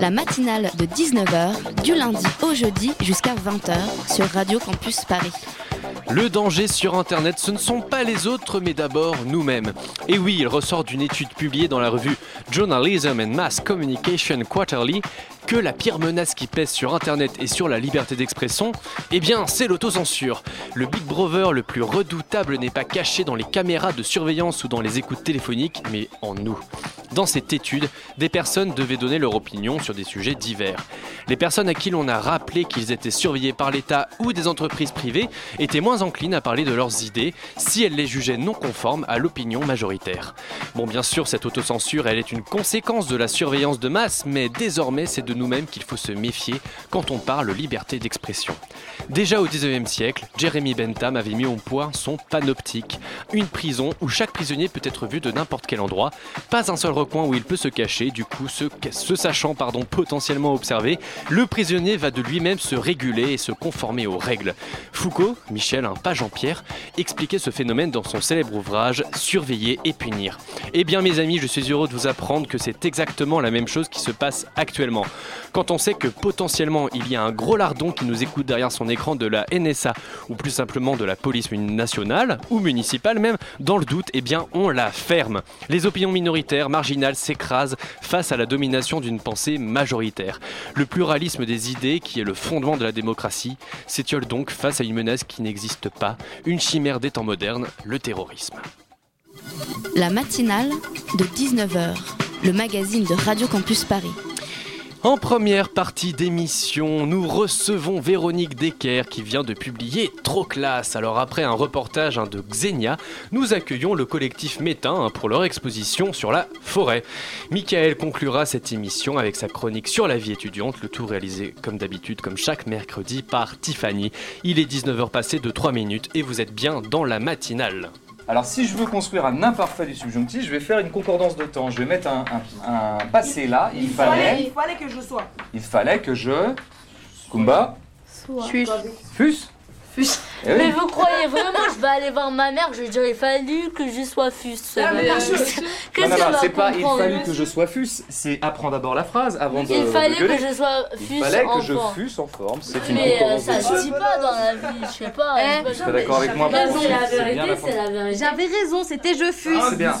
La matinale de 19h, du lundi au jeudi jusqu'à 20h sur Radio Campus Paris. Le danger sur Internet, ce ne sont pas les autres, mais d'abord nous-mêmes. Et oui, il ressort d'une étude publiée dans la revue Journalism and Mass Communication Quarterly que la pire menace qui pèse sur Internet et sur la liberté d'expression, eh bien, c'est l'autocensure. Le Big Brother le plus redoutable n'est pas caché dans les caméras de surveillance ou dans les écoutes téléphoniques, mais en nous. Dans cette étude, des personnes devaient donner leur opinion sur des sujets divers. Les personnes à qui l'on a rappelé qu'ils étaient surveillés par l'État ou des entreprises privées étaient moins enclines à parler de leurs idées si elles les jugeaient non conformes à l'opinion majoritaire. Bon, bien sûr, cette autocensure, elle est une conséquence de la surveillance de masse, mais désormais, c'est de nous-mêmes qu'il faut se méfier quand on parle liberté d'expression. Déjà au 19e siècle, Jeremy Bentham avait mis au point son panoptique, une prison où chaque prisonnier peut être vu de n'importe quel endroit, pas un seul recoin où il peut se cacher, du coup, se, sachant pardon, potentiellement observé, le prisonnier va de lui-même se réguler et se conformer aux règles. Foucault, Michel, un pas Jean-Pierre, expliquait ce phénomène dans son célèbre ouvrage Surveiller et punir. Eh bien mes amis, je suis heureux de vous apprendre que c'est exactement la même chose qui se passe actuellement. Quand on sait que potentiellement il y a un gros lardon qui nous écoute derrière son écran de la NSA ou plus simplement de la police nationale ou municipale même, dans le doute, eh bien on la ferme. Les opinions minoritaires, marginales s'écrasent face à la domination d'une pensée majoritaire. Le pluralisme des idées, qui est le fondement de la démocratie, s'étiole donc face à une menace qui n'existe pas, une chimère des temps modernes, le terrorisme. La matinale de 19h, le magazine de Radio Campus Paris. En première partie d'émission, nous recevons Véronique Decker qui vient de publier Trop classe. Alors après un reportage hein, de Xenia, nous accueillons le collectif Métain hein, pour leur exposition sur la forêt. Michael conclura cette émission avec sa chronique sur la vie étudiante, le tout réalisé comme d'habitude, comme chaque mercredi par Tiffany. Il est 19h passé de 3 minutes et vous êtes bien dans la matinale. Alors si je veux construire un imparfait du subjonctif, je vais faire une concordance de temps. Je vais mettre un, un- un passé là. Il, fallait, il fallait que je sois. il fallait que je... Kumba Fus. Fus Fus. Eh oui. Mais vous croyez vraiment que je vais aller voir ma mère Je vais dire il fallu que je sois fus. Ah, mais bien sûr. Qu'est-ce Non, non, qu'elle non, va c'est pas il comprendre fallu que je sois fus, c'est apprends d'abord la phrase avant de, Il de fallait gueuler. que je sois Il fus fallait que je enfant. fusse en forme, c'est une Mais euh, ça se dit pas dans la vie, je sais pas. Eh, je Tu es d'accord avec moi? c'est la vérité, c'est la vérité. J'avais raison, c'était je fus. C'est bien.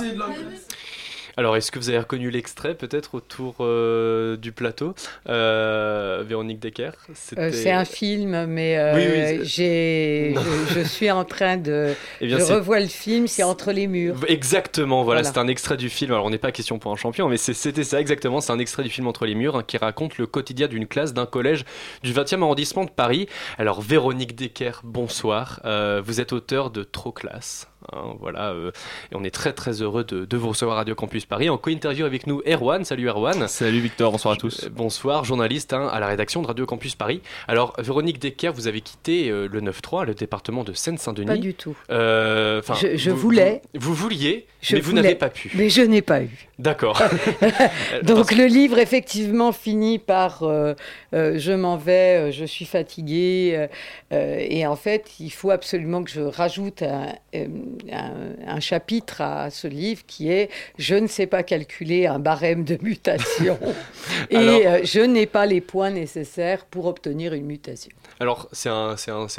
Alors, est-ce que vous avez reconnu l'extrait peut-être autour euh, du plateau Euh, Véronique Decker? Euh, c'est un film, mais Oui, oui, c'est- j'ai, Non. je, je suis en train de. Eh bien, je revois le film, c'est entre les murs. Exactement, voilà, Voilà. c'est un extrait du film. Alors, on n'est pas question pour un champion, mais c'était ça exactement. C'est un extrait du film Entre les murs hein, qui raconte le quotidien d'une classe d'un collège du 20e arrondissement de Paris. Alors, Véronique Decker, bonsoir. Vous êtes auteur de Trop classe. hein, voilà, euh, et on est très très heureux de, de vous recevoir à Radio Campus Paris. En co-interview avec nous, Erwan. Salut Erwan. Salut Victor, bonsoir à tous. Euh, Bonsoir, journaliste hein, à la rédaction de Radio Campus Paris. Alors, Véronique Decker, vous avez quitté euh, le 9-3, le département de Seine-Saint-Denis. Pas du tout. Euh, enfin, Je- je vous- voulais. Vous, vous vouliez, Je mais vous n'avez pas pu. Mais je n'ai pas eu. D'accord. Donc le livre effectivement finit par euh, euh, je m'en vais, je suis fatiguée et en fait il faut absolument que je rajoute un, un- un chapitre à ce livre qui est je ne sais pas calculer un barème de mutation et Alors- euh, je n'ai pas les points nécessaires pour obtenir une mutation. Alors, c'est un,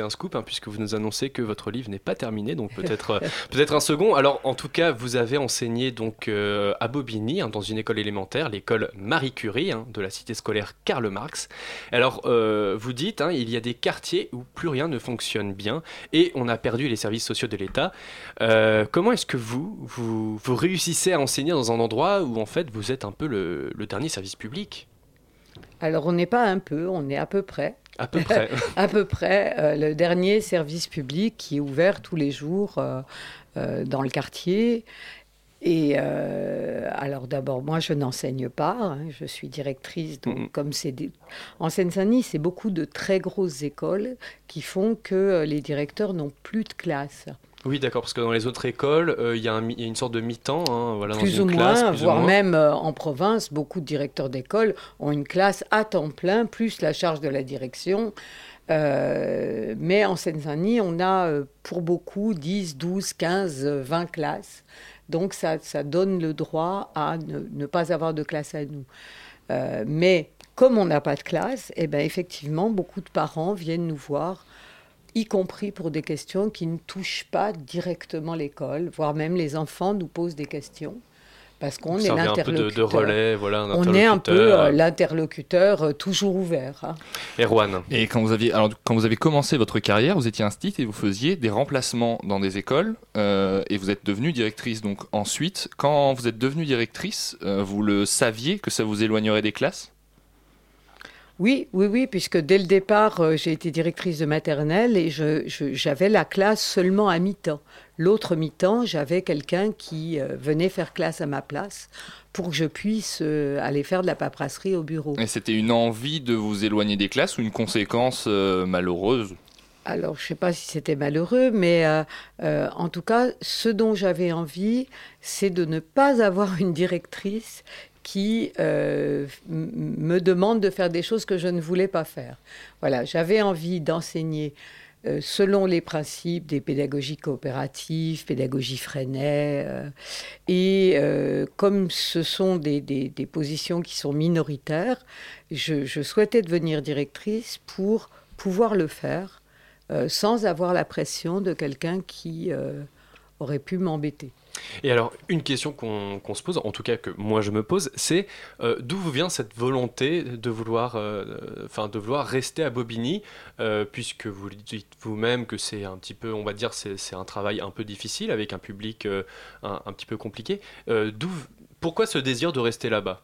scoop, hein, puisque vous nous annoncez que votre livre n'est pas terminé, donc peut-être euh, un second. Alors, en tout cas, vous avez enseigné donc euh, à Bobigny, hein, dans une école élémentaire, l'école Marie Curie, hein, de la cité scolaire Karl Marx. Alors, euh, vous dites, il y a des quartiers où plus rien ne fonctionne bien, et on a perdu les services sociaux de l'État. Comment est-ce que vous, vous, vous réussissez à enseigner dans un endroit où, en fait, vous êtes un peu le, le dernier service public Alors on n'est pas un peu, on est à peu près. À peu près. à peu près euh, le dernier service public qui est ouvert tous les jours euh, euh, dans le quartier. Et euh, alors d'abord, moi, je n'enseigne pas, hein, je suis directrice, donc Mhm. comme c'est des... en Seine-Saint-Denis, c'est beaucoup de très grosses écoles qui font que les directeurs n'ont plus de classe. Oui, d'accord, parce que dans les autres écoles, euh, il y, a y une sorte de mi-temps, hein, voilà, dans plus une ou classe, moins, plus ou voire moins. même euh, en province, beaucoup de directeurs d'école ont une classe à temps plein, plus la charge de la direction. Euh, mais en Seine-Saint-Denis, on a pour beaucoup 10, 12, 15, euh, 20 classes. Donc ça, ça donne le droit à ne, ne pas avoir de classe à nous. Mais comme on n'a pas de classe, eh ben, effectivement, beaucoup de parents viennent nous voir y compris pour des questions qui ne touchent pas directement l'école, voire même les enfants nous posent des questions, parce qu'on est peu de, de l'interlocuteur. relais, voilà, un On est un peu interlocuteur. euh, l'interlocuteur euh, toujours ouvert. hein. Erwan. Et quand vous aviez, alors, quand vous avez commencé votre carrière, vous étiez instit et vous faisiez des remplacements dans des écoles euh, et vous êtes devenue directrice. Donc ensuite, quand vous êtes devenue directrice, euh, vous le saviez que ça vous éloignerait des classes? Oui, oui, oui, puisque dès le départ, euh, j'ai été directrice de maternelle et j'avais la classe seulement à mi-temps. L'autre mi-temps, j'avais quelqu'un qui euh, venait faire classe à ma place pour que je puisse euh, aller faire de la paperasserie au bureau. Et c'était une envie de vous éloigner des classes ou une conséquence euh, malheureuse? Alors, je ne sais pas si c'était malheureux, mais euh, euh, en tout cas, ce dont j'avais envie, c'est de ne pas avoir une directrice qui euh, me demande de faire des choses que je ne voulais pas faire. Voilà, j'avais envie d'enseigner euh, selon les principes des pédagogies coopératives, pédagogie Freinet, euh, et comme ce sont des, des- positions qui sont minoritaires, je, souhaitais devenir directrice pour pouvoir le faire sans avoir la pression de quelqu'un qui aurait pu m'embêter. Et alors, une question qu'on se pose, en tout cas que moi je me pose, c'est euh, d'où vous vient cette volonté de vouloir, euh, de vouloir rester à Bobigny, euh, puisque vous dites vous-même que c'est un petit peu, on va dire, c'est un travail un peu difficile avec un public euh, un, un petit peu compliqué. D'où, pourquoi ce désir de rester là-bas?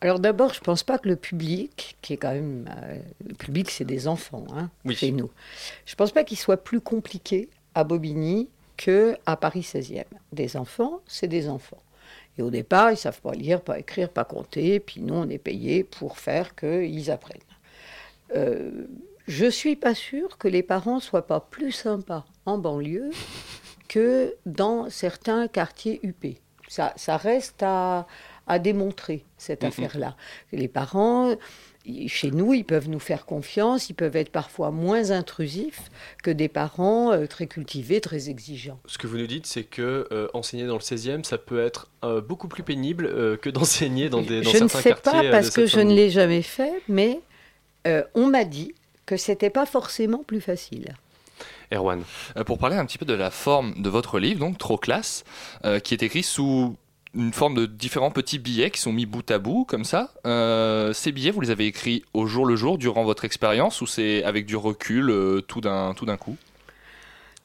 Alors d'abord, je ne pense pas que le public, qui est quand même... le public, c'est des enfants, hein, Oui. chez nous. Je ne pense pas qu'il soit plus compliqué à Bobigny qu'à Paris 16e. Des enfants, c'est des enfants. Et au départ, ils ne savent pas lire, pas écrire, pas compter, puis nous, on est payés pour faire qu'ils apprennent. Euh, je ne suis pas sûre que les parents soient pas plus sympas en banlieue que dans certains quartiers UP. Ça, ça reste à, à démontrer, cette Mhm. affaire-là. Les parents, chez nous, ils peuvent nous faire confiance, ils peuvent être parfois moins intrusifs que des parents euh, très cultivés, très exigeants. Ce que vous nous dites, c'est que euh, enseigner dans le 16e, ça peut être euh, beaucoup plus pénible euh, que d'enseigner dans, des, dans je ne certains sais pas parce que je ne l'ai jamais fait, mais euh, on m'a dit que c'était pas forcément plus facile. Erwan. Euh, Pour parler un petit peu de la forme de votre livre, donc Trop classe, euh, qui est écrit sous une forme de différents petits billets qui sont mis bout à bout, comme ça. Euh, ces billets, vous les avez écrits au jour le jour durant votre expérience ou c'est avec du recul euh, tout d'un tout d'un coup?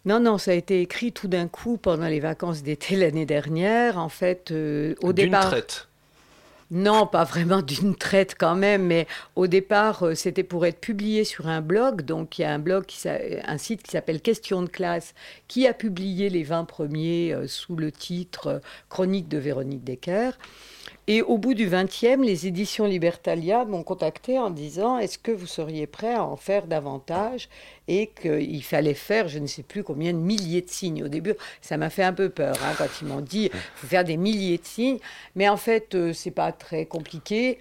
Non, non, ça a été écrit tout d'un coup pendant les vacances d'été l'année dernière. En fait, euh, au D'une départ. traite. Non, pas vraiment d'une traite quand même, mais au départ, euh, c'était pour être publié sur un blog. Donc, il y a un blog, un site qui s'appelle Question de classe, qui a publié les 20 premiers euh, sous le titre euh, Chronique de Véronique Decker. Et au bout du 20e, les éditions Libertalia m'ont contacté en disant Est-ce que vous seriez prêt à en faire davantage? Et qu'il fallait faire je ne sais plus combien de milliers de signes. Au début, ça m'a fait un peu peur hein, quand ils m'ont dit Il faut faire des milliers de signes. Mais en fait, euh, c'est pas très compliqué.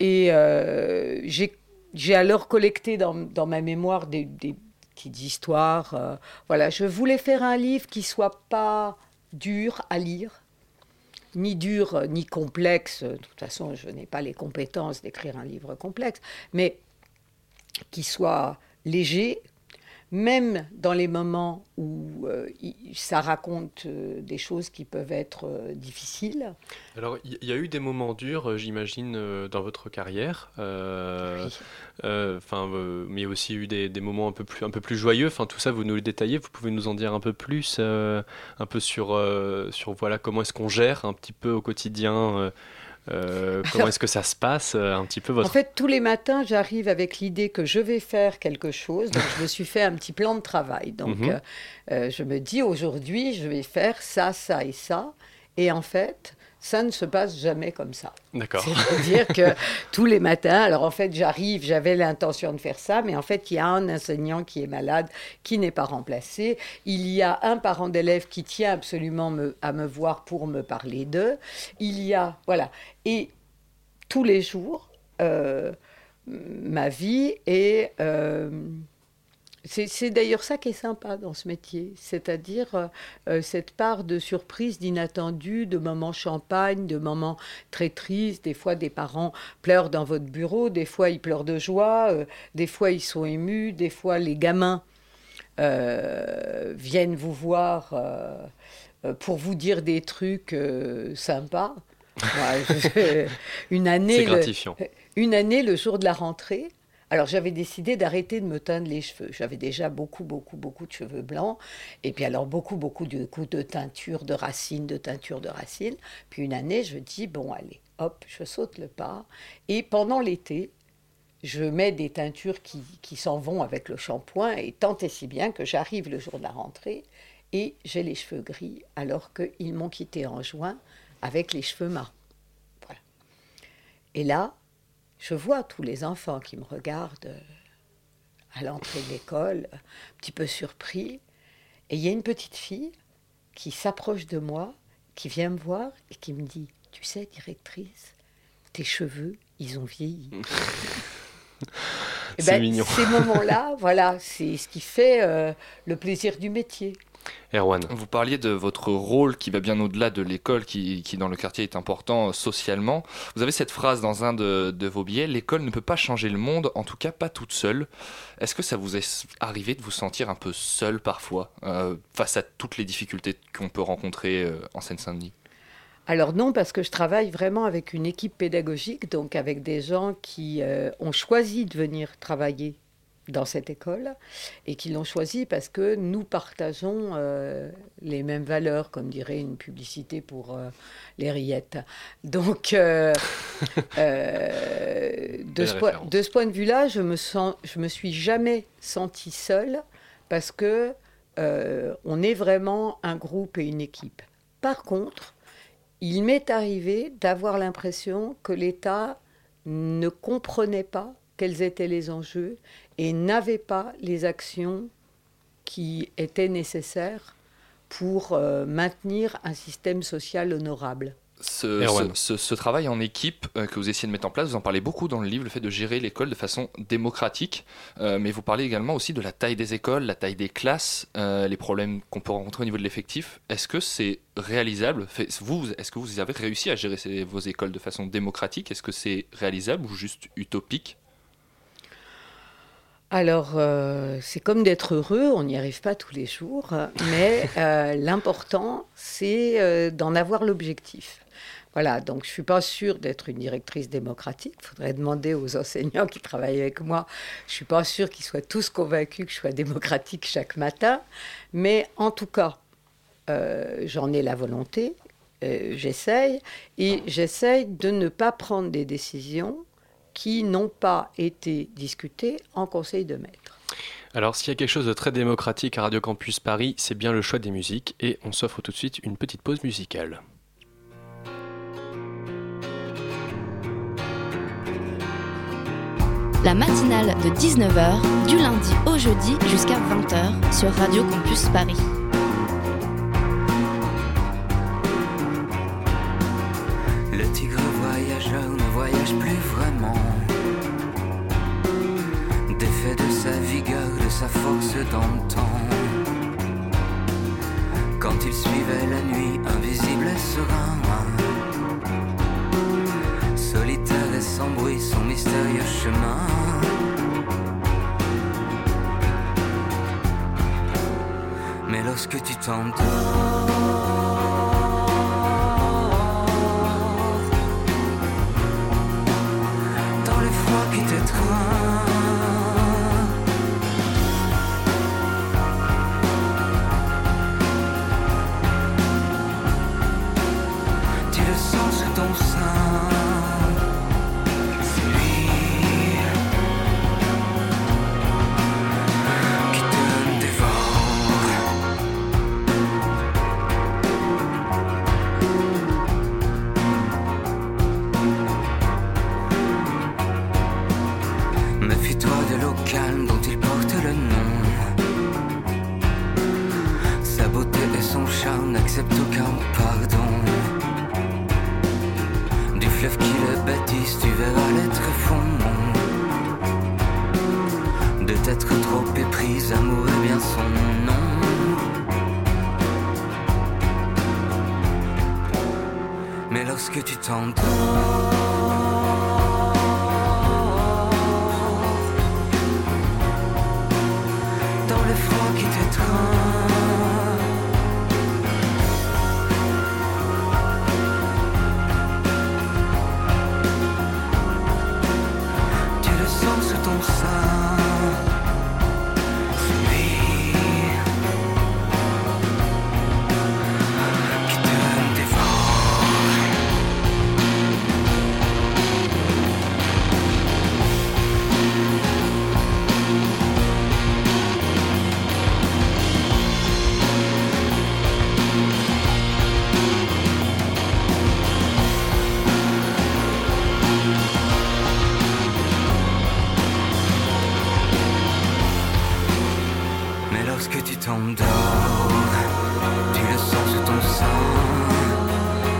Et euh, j'ai j'ai alors collecté dans, dans ma mémoire des, des petites histoires. euh, voilà, je voulais faire un livre qui soit pas dur à lire ni dur ni complexe. De toute façon, je n'ai pas les compétences d'écrire un livre complexe, mais qui soit léger, même dans les moments où euh, ça raconte euh, des choses qui peuvent être euh, difficiles. Alors, il y, y a eu des moments durs, j'imagine, dans votre carrière. Oui. Enfin, euh, mais il y a aussi eu des, des moments un peu plus, un peu plus joyeux. Enfin, tout ça, vous nous le détaillez. Vous pouvez nous en dire un peu plus, un peu sur, sur voilà comment est-ce qu'on gère un petit peu au quotidien. Euh, comment est-ce que ça se passe euh, un petit peu votre En fait, tous les matins, j'arrive avec l'idée que je vais faire quelque chose. Donc, je me suis fait un petit plan de travail. Donc, Mhm. euh, je me dis aujourd'hui, je vais faire ça, ça et ça. Et en fait, ça ne se passe jamais comme ça. D'accord. C'est-à-dire que tous les matins, alors en fait, j'arrive, j'avais l'intention de faire ça, mais en fait, il y a un enseignant qui est malade, qui n'est pas remplacé. Il y a un parent d'élève qui tient absolument me- à me voir pour me parler d'eux. Il y a, voilà. Et tous les jours, euh, ma vie est. euh, c'est d'ailleurs ça qui est sympa dans ce métier, c'est-à-dire euh, euh, cette part de surprise, d'inattendu, de moments champagne, de moments très tristes. Des fois, des parents pleurent dans votre bureau, des fois, ils pleurent de joie, euh, des fois, ils sont émus, des fois, les gamins euh, viennent vous voir pour vous dire des trucs sympas. Moi, je- une année, C'est le- gratifiant. une année, le jour de la rentrée, alors j'avais décidé d'arrêter de me teindre les cheveux. J'avais déjà beaucoup, beaucoup, beaucoup de cheveux blancs. Et puis alors beaucoup, beaucoup de coups de teinture de racines, de teinture de racines. Puis une année, je dis, bon allez, hop, je saute le pas. Et pendant l'été, je mets des teintures qui, qui s'en vont avec le shampoing. Et tant et si bien que j'arrive le jour de la rentrée et j'ai les cheveux gris alors qu'ils m'ont quitté en juin avec les cheveux marrons. Voilà. Et là, je vois tous les enfants qui me regardent euh, à l'entrée de l'école, un petit peu surpris. Et il y a une petite fille qui s'approche de moi, qui vient me voir et qui me dit Tu sais, directrice, tes cheveux, ils ont vieilli. Eh C'est ben, mignon. Ces moments-là, voilà, c'est ce qui fait euh, le plaisir du métier. Erwan. Vous parliez de votre rôle qui va bien au-delà de l'école, qui, qui dans le quartier est important euh, socialement. Vous avez cette phrase dans un de, de vos billets, l'école ne peut pas changer le monde, en tout cas pas toute seule. Est-ce que ça vous est arrivé de vous sentir un peu seul parfois, euh, face à toutes les difficultés qu'on peut rencontrer euh, en Seine-Saint-Denis? Alors non, parce que je travaille vraiment avec une équipe pédagogique, donc avec des gens qui euh, ont choisi de venir travailler dans cette école et qui l'ont choisi parce que nous partageons euh, les mêmes valeurs, comme dirait une publicité pour euh, les rillettes. Donc, euh, de, ce point, de ce point de vue-là, je me sens, je me suis jamais sentie seule parce que on est vraiment un groupe et une équipe. Par contre, il m'est arrivé d'avoir l'impression que l'État ne comprenait pas quels étaient les enjeux et n'avait pas les actions qui étaient nécessaires pour euh, maintenir un système social honorable. ce, Erwan. ce, ce- ce travail en équipe euh, que vous essayez de mettre en place, vous en parlez beaucoup dans le livre, le fait de gérer l'école de façon démocratique, Euh, mais vous parlez également aussi de la taille des écoles, la taille des classes, euh, les problèmes qu'on peut rencontrer au niveau de l'effectif. Est-ce que c'est réalisable? Vous, Est-ce que vous avez réussi à gérer ces- vos écoles de façon démocratique? Est-ce que c'est réalisable ou juste utopique? Alors, euh, c'est comme d'être heureux, on n'y arrive pas tous les jours, mais euh, l'important, c'est euh, d'en avoir l'objectif. Voilà, donc je ne suis pas sûre d'être une directrice démocratique. Il faudrait demander aux enseignants qui travaillent avec moi. Je ne suis pas sûre qu'ils soient tous convaincus que je sois démocratique chaque matin. Mais en tout cas, j'en ai la volonté, j'essaye, et j'essaye de ne pas prendre des décisions qui n'ont pas été discutées en conseil de maître. Alors, s'il y a quelque chose de très démocratique à Radio Campus Paris, c'est bien le choix des musiques. Et on s'offre tout de suite une petite pause musicale. La matinale de 19h, du lundi au jeudi jusqu'à 20h sur Radio Campus Paris. Plus vraiment. Défait de sa vigueur, de sa force d'antan. Quand il suivait la nuit, invisible et serein. Solitaire et sans bruit, son mystérieux chemin. Mais lorsque tu t'endors, time lorsque tu t'endors, tu le sens sous ton sein.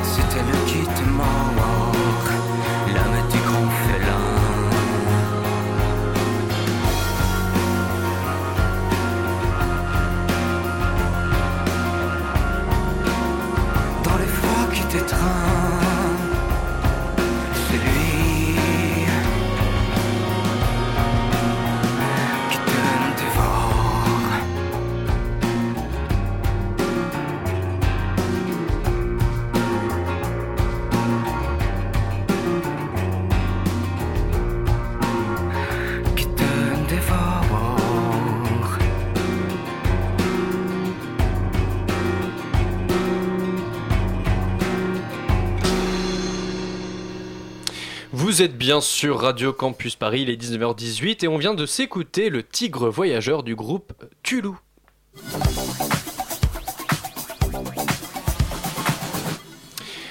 C'était le quitte mort, l'âme du grand félin. Vous êtes bien sur Radio Campus Paris, il est 19h18 et on vient de s'écouter le Tigre Voyageur du groupe Tulou.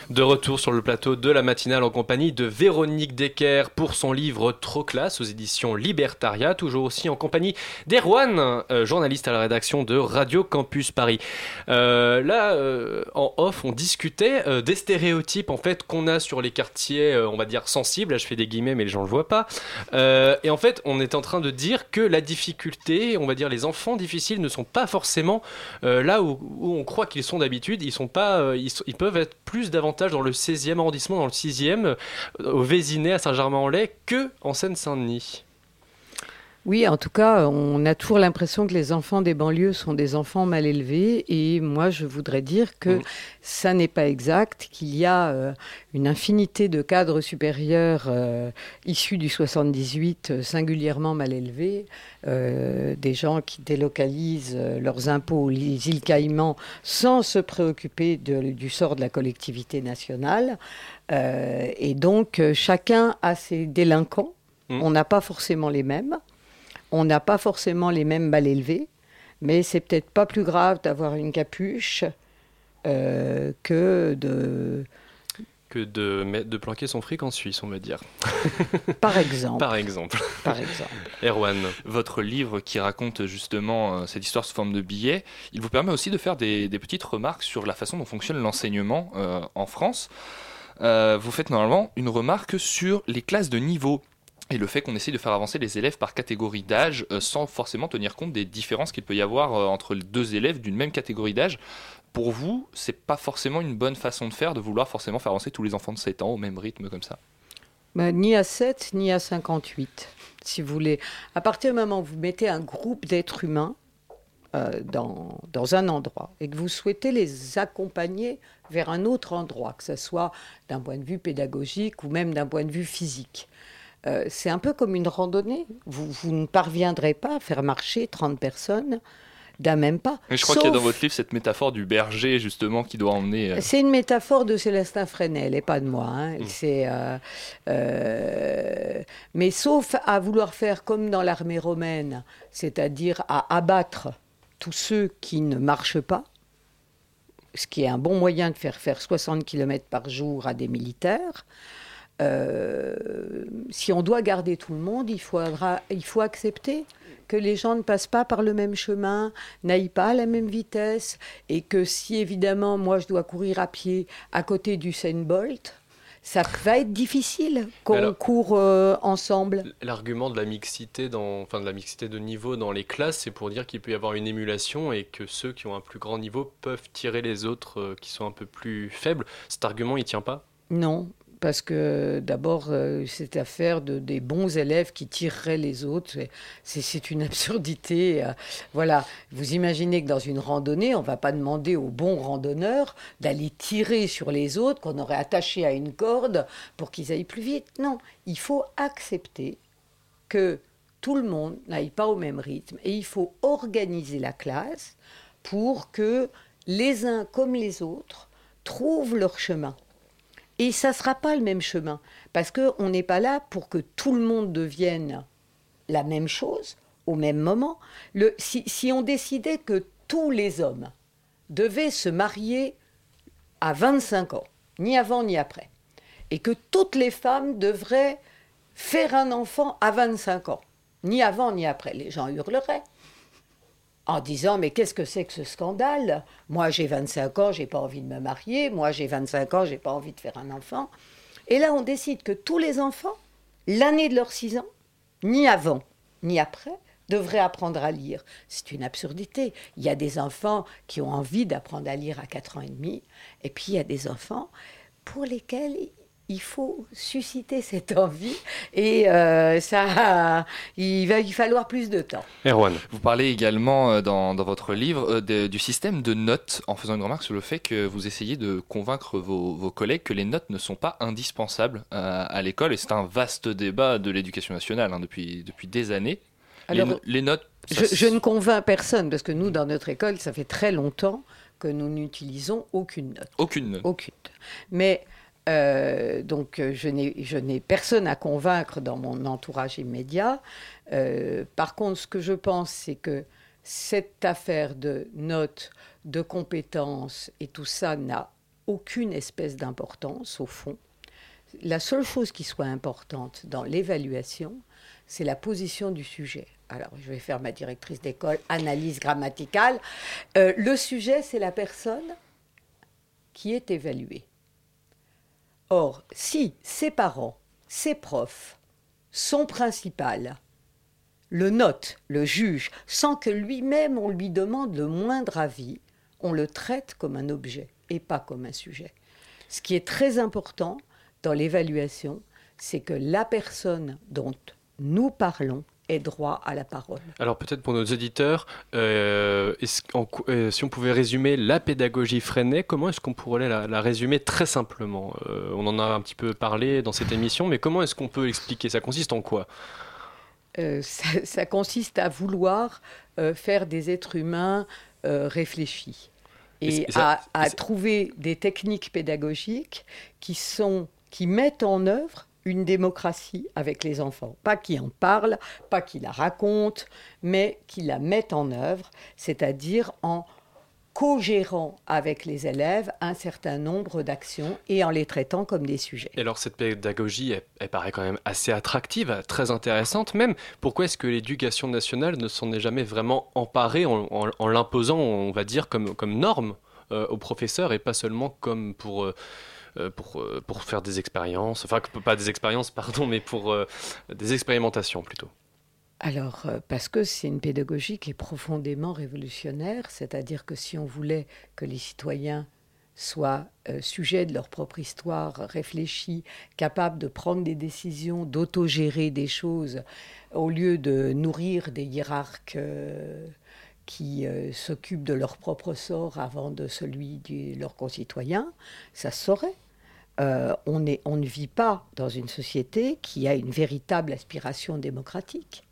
De retour sur le plateau de la matinale en compagnie de Véronique Decker pour son livre Trop classe aux éditions Libertaria, toujours aussi en compagnie d'Erwan, euh, journaliste à la rédaction de Radio Campus Paris. Euh, là, euh, en off, on discutait des stéréotypes en fait qu'on a sur les quartiers, on va dire sensibles. Là, je fais des guillemets, mais les gens le voient pas. Et en fait, on est en train de dire que la difficulté, on va dire les enfants difficiles, ne sont pas forcément là où, on croit qu'ils sont d'habitude. Ils sont pas, ils, ils peuvent être plus davantage dans le 16e arrondissement, dans le 6e, euh, au Vésinet, à Saint-Germain-en-Laye, que en Seine-Saint-Denis. Oui, en tout cas, on a toujours l'impression que les enfants des banlieues sont des enfants mal élevés. Et moi, je voudrais dire que Mm. ça n'est pas exact, qu'il y a euh, une infinité de cadres supérieurs euh, issus du 78 euh, singulièrement mal élevés, euh, des gens qui délocalisent leurs impôts aux îles Caïmans sans se préoccuper de- du sort de la collectivité nationale. Et donc, chacun a ses délinquants. Mm. On n'a pas forcément les mêmes. On n'a pas forcément les mêmes mal élevés, mais c'est peut-être pas plus grave d'avoir une capuche euh, que de, Que de, mettre- de planquer son fric en Suisse, on va dire. par exemple, Par exemple. par exemple. Erwan. Votre livre qui raconte justement euh, cette histoire sous forme de billets, il vous permet aussi de faire des, des petites remarques sur la façon dont fonctionne l'enseignement euh, en France. Euh, vous faites normalement une remarque sur les classes de niveau et le fait qu'on essaie de faire avancer les élèves par catégorie d'âge euh, sans forcément tenir compte des différences qu'il peut y avoir euh, entre deux élèves d'une même catégorie d'âge. Pour vous, c'est pas forcément une bonne façon de faire de vouloir forcément faire avancer tous les enfants de 7 ans au même rythme comme ça? Ben, ni à 7, ni à 58, si vous voulez. À partir du moment où vous mettez un groupe d'êtres humains euh, dans, dans un endroit et que vous souhaitez les accompagner vers un autre endroit, que ce soit d'un point de vue pédagogique ou même d'un point de vue physique, euh, c'est un peu comme une randonnée. Vous, vous ne parviendrez pas à faire marcher 30 personnes d'un même pas. Mais je crois qu'il y a dans votre livre cette métaphore du berger justement qui doit emmener. euh, c'est une métaphore de Célestin Fresnel et pas de moi. hein. Mm. C'est, euh, euh, mais sauf à vouloir faire comme dans l'armée romaine, c'est-à-dire à abattre tous ceux qui ne marchent pas, ce qui est un bon moyen de faire faire 60 km par jour à des militaires. Euh, si on doit garder tout le monde, il faudra, il faut accepter que les gens ne passent pas par le même chemin, n'aillent pas à la même vitesse, et que si évidemment moi je dois courir à pied à côté du Usain Bolt, ça va être difficile qu'on court euh, ensemble. L'argument de la mixité, dans, enfin de la mixité de niveau dans les classes, c'est pour dire qu'il peut y avoir une émulation et que ceux qui ont un plus grand niveau peuvent tirer les autres euh, qui sont un peu plus faibles. Cet argument, il tient pas? Non, parce que d'abord, euh, c'est affaire de, des bons élèves qui tireraient les autres. C'est une absurdité. euh, voilà, vous imaginez que dans une randonnée, on ne va pas demander aux bons randonneurs d'aller tirer sur les autres qu'on aurait attachés à une corde pour qu'ils aillent plus vite. Non, il faut accepter que tout le monde n'aille pas au même rythme et il faut organiser la classe pour que les uns comme les autres trouvent leur chemin. Et ça ne sera pas le même chemin, parce qu'on n'est pas là pour que tout le monde devienne la même chose au même moment. Si on décidait que tous les hommes devaient se marier à 25 ans, ni avant ni après, et que toutes les femmes devraient faire un enfant à 25 ans, ni avant ni après, les gens hurleraient en disant mais qu'est-ce que c'est que ce scandale? Moi j'ai 25 ans, j'ai pas envie de me marier, moi j'ai 25 ans, j'ai pas envie de faire un enfant. Et là on décide que tous les enfants, l'année de leurs 6 ans, ni avant ni après, devraient apprendre à lire. C'est une absurdité. Il y a des enfants qui ont envie d'apprendre à lire à 4 ans et demi, et puis il y a des enfants pour lesquels il faut susciter cette envie, et euh, ça, il va y falloir plus de temps. Erwan. Vous parlez également euh, dans, dans votre livre euh, de- du système de notes en faisant une remarque sur le fait que vous essayez de convaincre vos, vos collègues que les notes ne sont pas indispensables à l'école et c'est un vaste débat de l'éducation nationale hein, depuis, depuis des années. Alors, les, notes, ça Je, s- je ne convainc personne, parce que nous, dans notre école, ça fait très longtemps que nous n'utilisons aucune note. Aucune note. Aucune. Mais, euh, donc, euh, je n'ai personne à convaincre dans mon entourage immédiat. Euh, par contre, ce que je pense, c'est que cette affaire de notes, de compétences et tout ça n'a aucune espèce d'importance, au fond. La seule chose qui soit importante dans l'évaluation, c'est la position du sujet. Alors, je vais faire ma directrice d'école, analyse grammaticale. Le sujet, c'est la personne qui est évaluée. Or, si ses parents, ses profs, son principal, le note, le juge, sans que lui-même on lui demande le moindre avis, on le traite comme un objet et pas comme un sujet. Ce qui est très important dans l'évaluation, c'est que la personne dont nous parlons ait droit à la parole. Alors peut-être pour nos auditeurs, euh, euh, si on pouvait résumer la pédagogie Freinet, comment est-ce qu'on pourrait la, la résumer très simplement? Euh, On en a un petit peu parlé dans cette émission, mais comment est-ce qu'on peut l'expliquer Ça consiste en quoi? Ça, ça consiste à vouloir faire des êtres humains réfléchis Et ça- à, à trouver des techniques pédagogiques qui, sont, qui mettent en œuvre une démocratie avec les enfants. Pas qui en parlent, pas qui la racontent, mais qui la mettent en œuvre, c'est-à-dire en co-gérant avec les élèves un certain nombre d'actions et en les traitant comme des sujets. Et alors cette pédagogie, elle, paraît quand même assez attractive, très intéressante même. Pourquoi est-ce que l'éducation nationale ne s'en est jamais vraiment emparée en, l'imposant, on va dire, comme, comme norme euh, aux professeurs et pas seulement comme pour... euh, pour, euh, pour faire des expériences, enfin pas des expériences, pardon, mais pour euh, des expérimentations plutôt. Alors, euh, parce que c'est une pédagogie qui est profondément révolutionnaire, c'est-à-dire que si on voulait que les citoyens soient euh, sujets de leur propre histoire, réfléchis, capables de prendre des décisions, d'autogérer des choses, au lieu de nourrir des hiérarques euh, qui euh, s'occupent de leur propre sort avant de celui de leurs concitoyens, ça se saurait. Euh, on, ne vit pas dans une société qui a une véritable aspiration démocratique.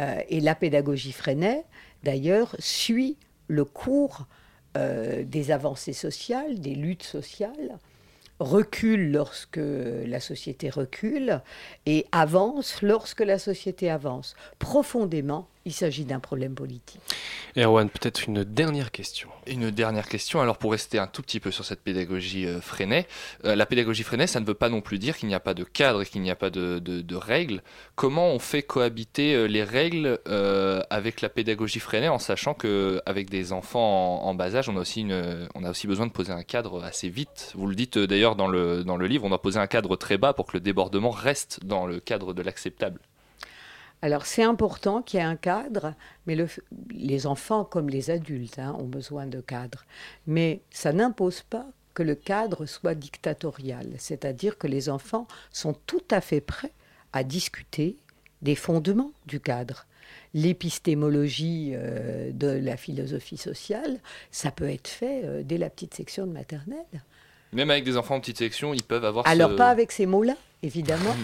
Euh, et la pédagogie Freinet, d'ailleurs, suit le cours des avancées sociales, des luttes sociales, recule lorsque la société recule et avance lorsque la société avance, profondément il s'agit d'un problème politique. Erwan, peut-être une dernière question. Une dernière question. Alors pour rester un tout petit peu sur cette pédagogie euh, Freinet, euh, la pédagogie Freinet, ça ne veut pas non plus dire qu'il n'y a pas de cadre et qu'il n'y a pas de, de- de règles. Comment on fait cohabiter euh, les règles euh, avec la pédagogie Freinet en sachant que avec des enfants en, en bas âge, on a aussi une, on a aussi besoin de poser un cadre assez vite. Vous le dites d'ailleurs dans le dans le livre, on doit poser un cadre très bas pour que le débordement reste dans le cadre de l'acceptable. Alors c'est important qu'il y ait un cadre, mais les enfants comme les adultes hein, ont besoin de cadre. Mais ça n'impose pas que le cadre soit dictatorial, c'est-à-dire que les enfants sont tout à fait prêts à discuter des fondements du cadre. L'épistémologie euh, de la philosophie sociale, ça peut être fait euh, dès la petite section de maternelle. Même avec des enfants en petite section, ils peuvent avoir Alors ce- pas avec ces mots-là, évidemment,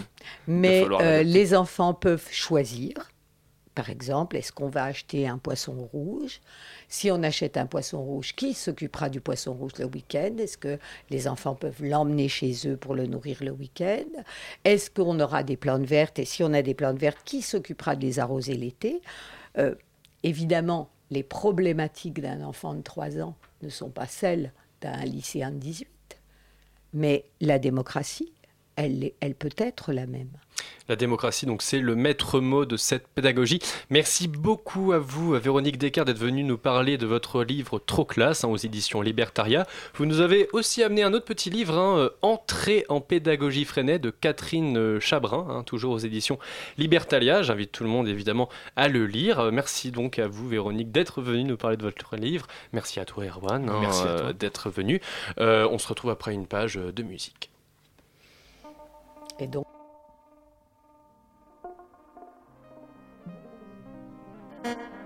mais euh, les enfants peuvent choisir. Par exemple, est-ce qu'on va acheter un poisson rouge? Si on achète un poisson rouge, qui s'occupera du poisson rouge le week-end? Est-ce que les enfants peuvent l'emmener chez eux pour le nourrir le week-end? Est-ce qu'on aura des plantes vertes? Et si on a des plantes vertes, qui s'occupera de les arroser l'été? Euh, Évidemment, les problématiques d'un enfant de 3 ans ne sont pas celles d'un lycéen de 18. Mais la démocratie, elle, peut être la même. La démocratie, donc c'est le maître mot de cette pédagogie. Merci beaucoup à vous, Véronique Descartes, d'être venue nous parler de votre livre Trop classe hein, aux éditions Libertaria. Vous nous avez aussi amené un autre petit livre, hein, euh, Entrée en pédagogie freinée de Catherine euh, Chabrin, hein, toujours aux éditions Libertalia. J'invite tout le monde évidemment à le lire. Euh, Merci donc à vous, Véronique, d'être venue nous parler de votre livre. Merci à toi, Erwan, hein, Merci à toi. euh, d'être venu. Euh, on se retrouve après une page de musique. Et donc. thank you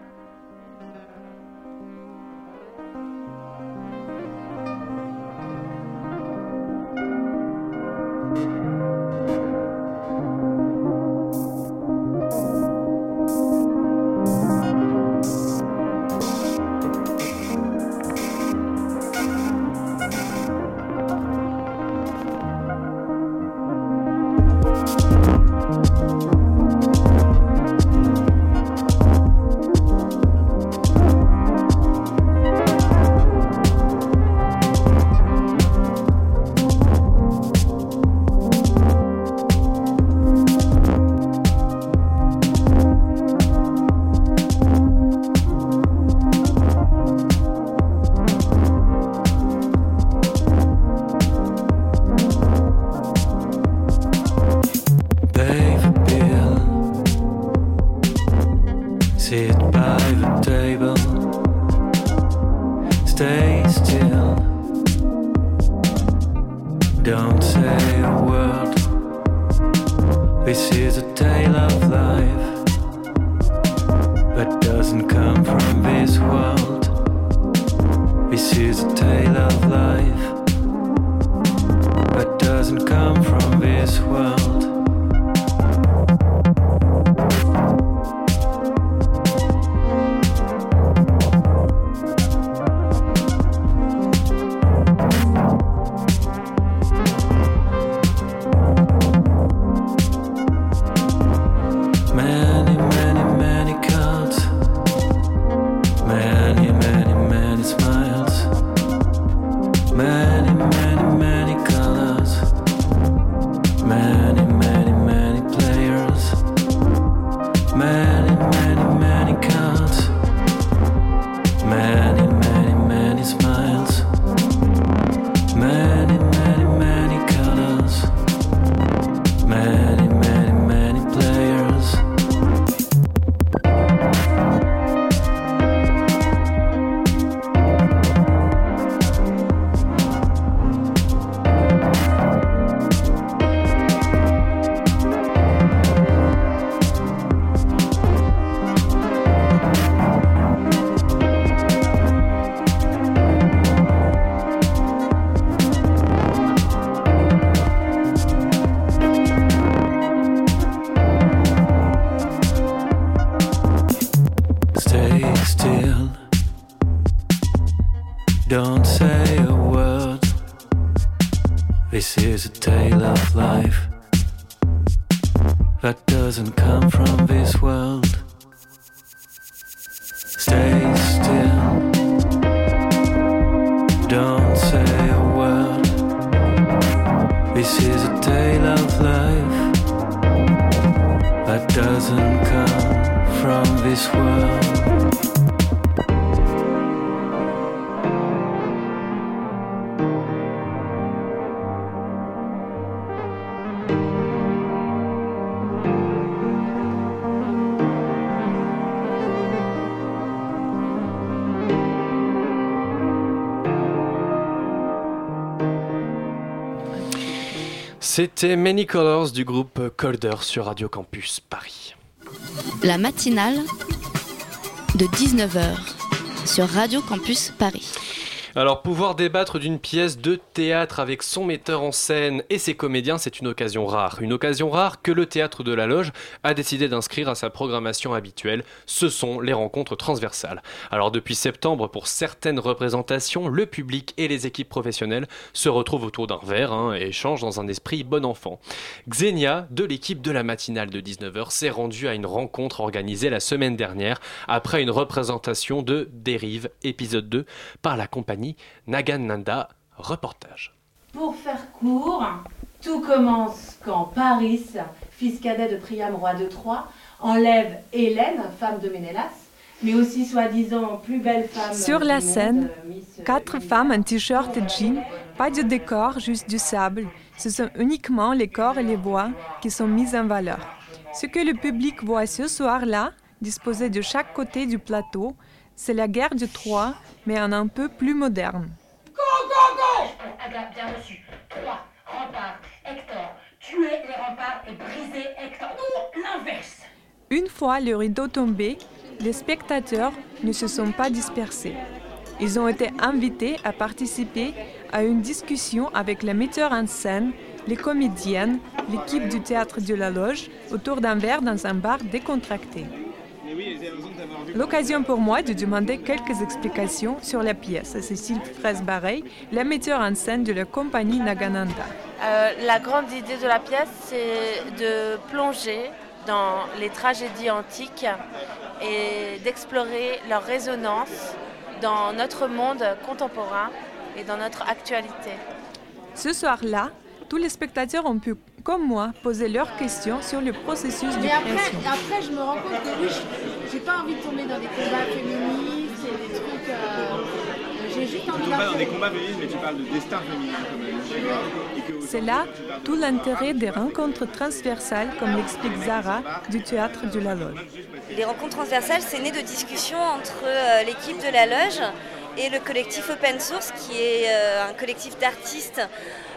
C'était Many Colors du groupe Colder sur Radio Campus Paris. La matinale de 19h sur Radio Campus Paris. Alors, pouvoir débattre d'une pièce de théâtre avec son metteur en scène et ses comédiens, c'est une occasion rare. Une occasion rare que le théâtre de la Loge a décidé d'inscrire à sa programmation habituelle. Ce sont les rencontres transversales. Alors, depuis septembre, pour certaines représentations, le public et les équipes professionnelles se retrouvent autour d'un verre hein, et échangent dans un esprit bon enfant. Xenia, de l'équipe de la matinale de 19h, s'est rendue à une rencontre organisée la semaine dernière après une représentation de Dérive, épisode 2, par la compagnie Nagananda. Reportage. Pour faire court, tout commence quand Paris, fils cadet de Priam, roi de Troie, enlève Hélène, femme de Ménélas, mais aussi soi-disant plus belle femme. Sur la monde, scène, euh, Miss quatre femmes en t-shirt et jean, pas de décor, juste du sable. Ce sont uniquement les corps et les voix qui sont mis en valeur. Ce que le public voit ce soir-là, disposé de chaque côté du plateau, c'est la guerre de Troie, mais en un peu plus moderne. Ada, bien reçu. 3. Rempart. Hector. Tuer les remparts et briser Hector. Ou l'inverse. Une fois le rideau tombé, les spectateurs ne se sont pas dispersés. Ils ont été invités à participer à une discussion avec les metteurs en scène, les comédiennes, l'équipe du théâtre de la Loge autour d'un verre dans un bar décontracté. L'occasion pour moi de demander quelques explications sur la pièce à Cécile Fraisse-Barreil, la metteur en scène de la compagnie Nagananda. Euh, la grande idée de la pièce, c'est de plonger dans les tragédies antiques et d'explorer leur résonance dans notre monde contemporain et dans notre actualité. Ce soir-là, tous les spectateurs ont pu, comme moi, poser leurs questions sur le processus de Mais après, création. après, je me rends compte que oui, je- j'ai pas envie de tomber dans des combats féministes et des trucs. euh, j'ai juste envie Tu pas dans des combats féministes, mais tu parles de destin féminin quand même. C'est là tout l'intérêt des rencontres transversales, comme l'explique Zara du théâtre de la Loge. Les rencontres transversales, c'est né de discussions entre euh, l'équipe de la loge et le collectif Open Source, qui est euh, un collectif d'artistes.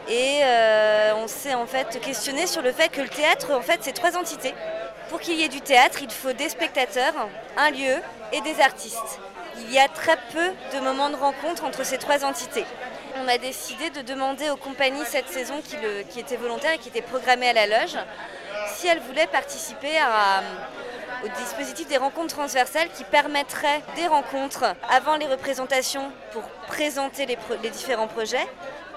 Et euh, on s'est en fait questionné sur le fait que le théâtre, en fait, c'est trois entités. Pour qu'il y ait du théâtre, il faut des spectateurs, un lieu et des artistes. Il y a très peu de moments de rencontre entre ces trois entités. On a décidé de demander aux compagnies cette saison qui, étaient volontaires et qui étaient programmées à la loge si elles voulaient participer au dispositif des rencontres transversales qui permettrait des rencontres avant les représentations pour présenter les différents projets,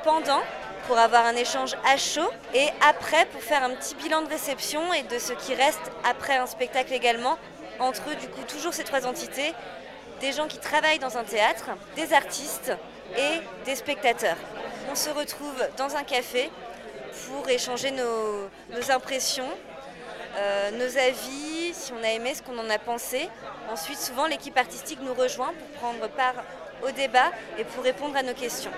pendant pour avoir un échange à chaud et après pour faire un petit bilan de réception et de ce qui reste après un spectacle également entre du coup toujours ces trois entités, des gens qui travaillent dans un théâtre, des artistes et des spectateurs. On se retrouve dans un café pour échanger nos, impressions, euh, nos avis, si on a aimé, ce qu'on en a pensé. Ensuite, souvent, l'équipe artistique nous rejoint pour prendre part au débat et pour répondre à nos questions.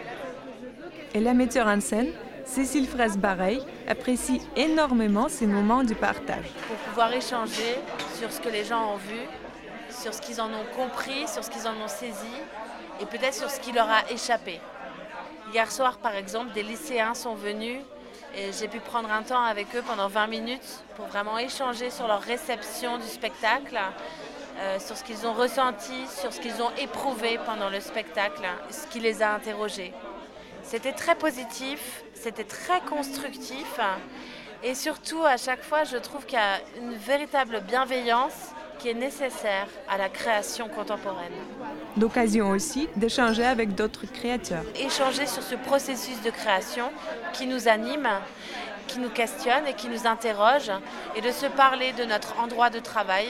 Et la metteur en scène, Cécile Fraisse-Barreil, apprécie énormément ces moments de partage. Pour pouvoir échanger sur ce que les gens ont vu, sur ce qu'ils en ont compris, sur ce qu'ils en ont saisi et peut-être sur ce qui leur a échappé. Hier soir, par exemple, des lycéens sont venus et j'ai pu prendre un temps avec eux pendant 20 minutes pour vraiment échanger sur leur réception du spectacle, euh, sur ce qu'ils ont ressenti, sur ce qu'ils ont éprouvé pendant le spectacle, ce qui les a interrogés. C'était très positif, c'était très constructif et surtout à chaque fois je trouve qu'il y a une véritable bienveillance qui est nécessaire à la création contemporaine. L'occasion aussi d'échanger avec d'autres créateurs. Échanger sur ce processus de création qui nous anime, qui nous questionne et qui nous interroge et de se parler de notre endroit de travail,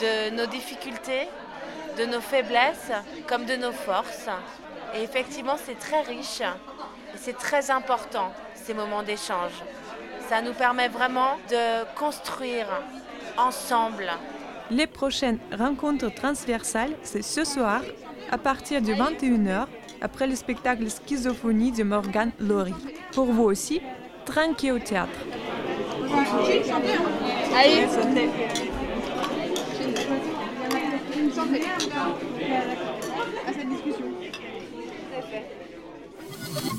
de nos difficultés, de nos faiblesses comme de nos forces. Et effectivement, c'est très riche et c'est très important ces moments d'échange. Ça nous permet vraiment de construire ensemble Les prochaines rencontres transversales, c'est ce soir, à partir de 21h, après le spectacle Schizophonie de Morgan Laurie. Pour vous aussi, trinquez au théâtre. Allez.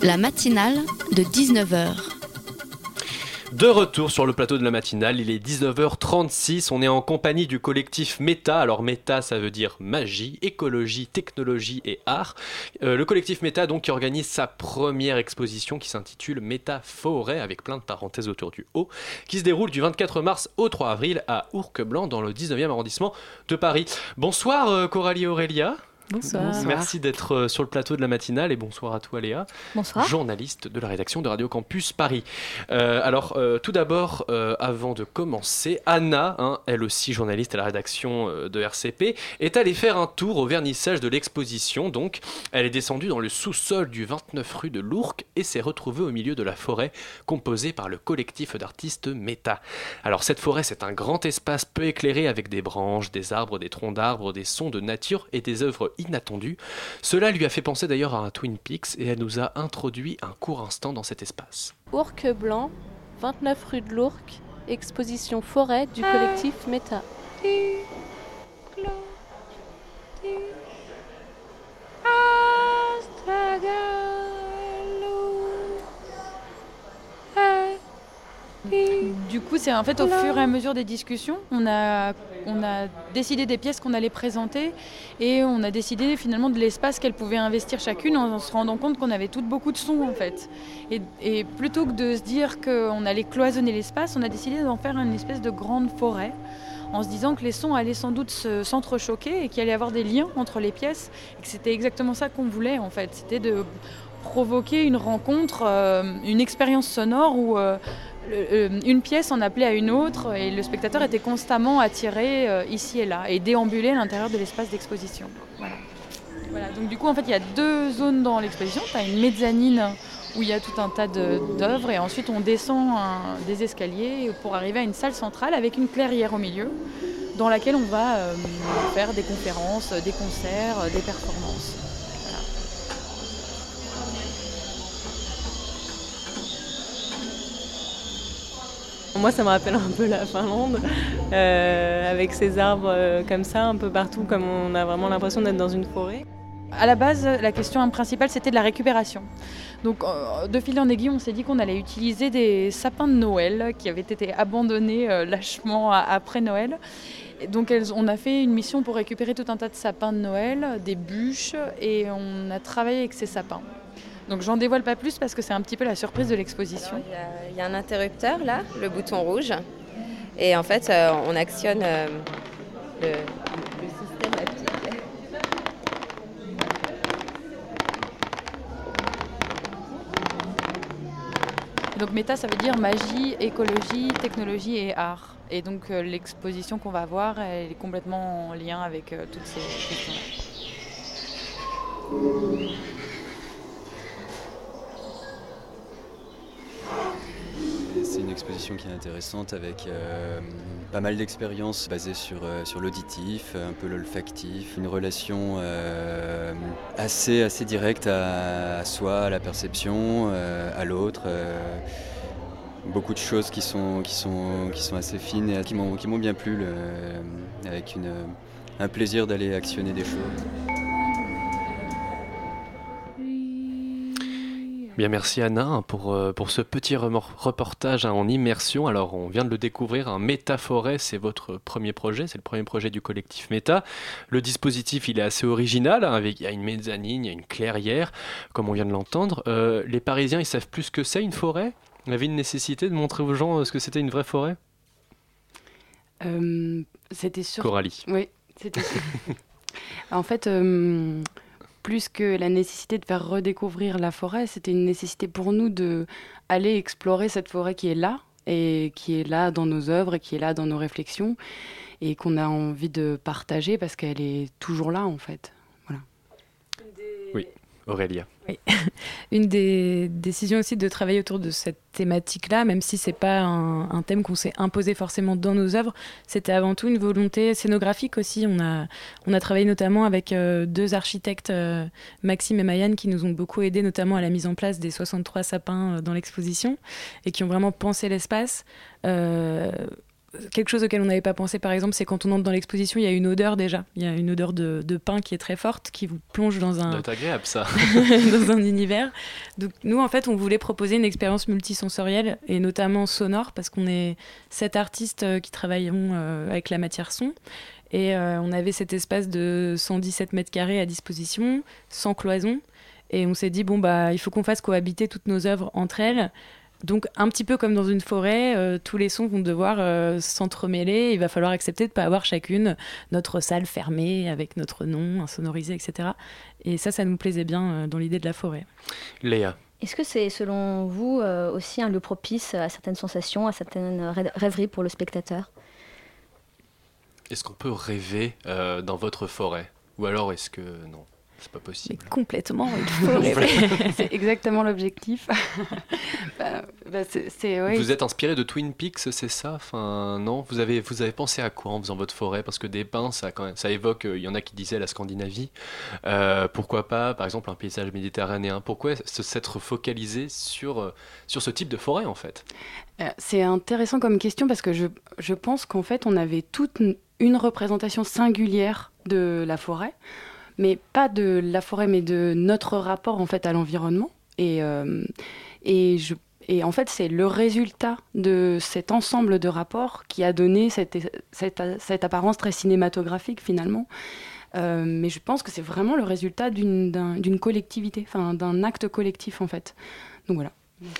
La matinale de 19h. De retour sur le plateau de la matinale, il est 19h36, on est en compagnie du collectif META. Alors META, ça veut dire magie, écologie, technologie et art. Euh, le collectif META, donc, qui organise sa première exposition qui s'intitule META Forêt, avec plein de parenthèses autour du haut, qui se déroule du 24 mars au 3 avril à Ourque-Blanc, dans le 19e arrondissement de Paris. Bonsoir euh, Coralie Aurélia. Bonsoir. Merci d'être euh, sur le plateau de la matinale et bonsoir à toi Léa, Bonsoir. journaliste de la rédaction de Radio Campus Paris. Euh, alors euh, tout d'abord, euh, avant de commencer, Anna, hein, elle aussi journaliste à la rédaction euh, de RCP, est allée faire un tour au vernissage de l'exposition. Donc, elle est descendue dans le sous-sol du 29 rue de l'Ourcq et s'est retrouvée au milieu de la forêt composée par le collectif d'artistes Meta. Alors cette forêt, c'est un grand espace peu éclairé avec des branches, des arbres, des troncs d'arbres, des sons de nature et des œuvres inattendues. Cela lui a fait penser d'ailleurs à un Twin Peaks et elle nous a introduit un court instant dans cet espace. Ourque Blanc, 29 rue de l'Ourcq, exposition forêt du collectif Meta. Du coup, c'est en fait au fur et à mesure des discussions, on a, décidé des pièces qu'on allait présenter et on a décidé finalement de l'espace qu'elles pouvaient investir chacune en, se rendant compte qu'on avait toutes beaucoup de sons en fait. Et, plutôt que de se dire qu'on allait cloisonner l'espace, on a décidé d'en faire une espèce de grande forêt en se disant que les sons allaient sans doute se- s'entrechoquer et qu'il allait y avoir des liens entre les pièces et que c'était exactement ça qu'on voulait en fait. C'était de provoquer une rencontre, euh, une expérience sonore où euh, une pièce en appelait à une autre et le spectateur était constamment attiré euh, ici et là et déambulé à l'intérieur de l'espace d'exposition. Du coup en fait il y a deux zones dans l'exposition. Une mezzanine où il y a tout un tas d'œuvres et ensuite on descend des escaliers pour arriver à une salle centrale avec une clairière au milieu dans laquelle on va euh, faire des conférences, des concerts, euh, des performances. Moi, ça me rappelle un peu la Finlande, euh, avec ces arbres euh, comme ça, un peu partout, comme on a vraiment l'impression d'être dans une forêt. À la base, la question principale, c'était de la récupération. Donc, euh, de fil en aiguille, on s'est dit qu'on allait utiliser des sapins de Noël qui avaient été abandonnés lâchement après Noël. Donc, on a fait une mission pour récupérer tout un tas de sapins de Noël, des bûches, et on a travaillé avec ces sapins. Donc, j'en dévoile pas plus parce que c'est un petit peu la surprise de l'exposition. Il y a- il y, a un interrupteur là, le bouton rouge. Et en fait, euh, on actionne euh, le, le système. Donc méta, ça veut dire magie, écologie, technologie et art. Et donc euh, l'exposition qu'on va voir, elle est complètement en lien avec toutes ces questions-là. C'est une exposition qui est intéressante avec euh, pas mal d'expériences basées sur, euh, sur l'auditif, un peu l'olfactif, une relation euh, assez, assez directe à, soi, à la perception, à l'autre. beaucoup de choses qui sont, qui sont, qui sont assez fines et qui m'ont bien plu, avec une, un plaisir d'aller actionner des choses. Bien, merci Anna hein, pour, euh, pour ce petit reportage hein, en immersion. Alors, on vient de le découvrir, un Métaforêt, c'est votre premier projet, c'est le premier projet du collectif Méta. Le dispositif, il est assez original, hein, avec, il y a une mezzanine, il y a une clairière, comme on vient de l'entendre. Euh, les Parisiens, ils savent plus ce que c'est une forêt? Y avait une nécessité de montrer aux gens euh, ce que c'était une vraie forêt? Euh, c'était sûr. Coralie. Oui, c'était sûr. en fait, euh, plus que la nécessité de faire redécouvrir la forêt, c'était une nécessité pour nous de aller explorer cette forêt qui est là et qui est là dans nos œuvres et qui est là dans nos réflexions et qu'on a envie de partager parce qu'elle est toujours là en fait. Voilà. Oui. Aurélia. Oui. Une des décisions aussi de travailler autour de cette thématique-là, même si c'est pas un, thème qu'on s'est imposé forcément dans nos œuvres, c'était avant tout une volonté scénographique aussi. On a, on a travaillé notamment avec euh, deux architectes, euh, Maxime et Mayanne, qui nous ont beaucoup aidés, notamment à la mise en place des 63 sapins euh, dans l'exposition, et qui ont vraiment pensé l'espace. Quelque chose auquel on n'avait pas pensé, par exemple, c'est quand on entre dans l'exposition, il y a une odeur déjà. Il y a une odeur de, de pain qui est très forte, qui vous plonge dans un, Ça agréable dans un univers. Donc nous, en fait, on voulait proposer une expérience multisensorielle et notamment sonore parce qu'on est sept artistes euh, qui travailleront euh, avec la matière son. Et euh, on avait cet espace de 117 mètres carrés à disposition, sans cloison. Et on s'est dit, bon, bah, il faut qu'on fasse cohabiter toutes nos œuvres entre elles. Donc, un petit peu comme dans une forêt, euh, tous les sons vont devoir euh, s'entremêler. Il va falloir accepter de ne pas avoir chacune notre salle fermée avec notre nom, insonorisé, etc. Et ça, ça nous plaisait bien euh, dans l'idée de la forêt. Léa. Est-ce que c'est selon vous euh, aussi un lieu propice à certaines sensations, à certaines rê- rêveries pour le spectateur? Est-ce qu'on peut rêver euh, dans votre forêt? Ou alors est-ce que non? C'est pas possible. Complètement, il faut rêver. c'est exactement l'objectif. Bah, bah, c'est- c'est- oui. Vous êtes inspiré de Twin Peaks, c'est ça? Enfin, non? Vous avez, vous avez pensé à quoi en faisant votre forêt? Parce que des pins, ça, quand même- ça évoque, euh, il y en a qui disaient la Scandinavie. Euh, pourquoi pas, par exemple, un paysage méditerranéen? Pourquoi s'être focalisé sur, euh, sur ce type de forêt, en fait? C'est intéressant comme question parce que je, je pense qu'en fait, on avait toute une- une représentation singulière de la forêt, mais pas de la forêt, mais de notre rapport en fait à l'environnement. Et, euh, et, je, et en fait, c'est le résultat de cet ensemble de rapports qui a donné cette, cette, cette apparence très cinématographique finalement. Euh, mais je pense que c'est vraiment le résultat d'une d'un- d'une collectivité, enfin d'un acte collectif en fait. Donc voilà.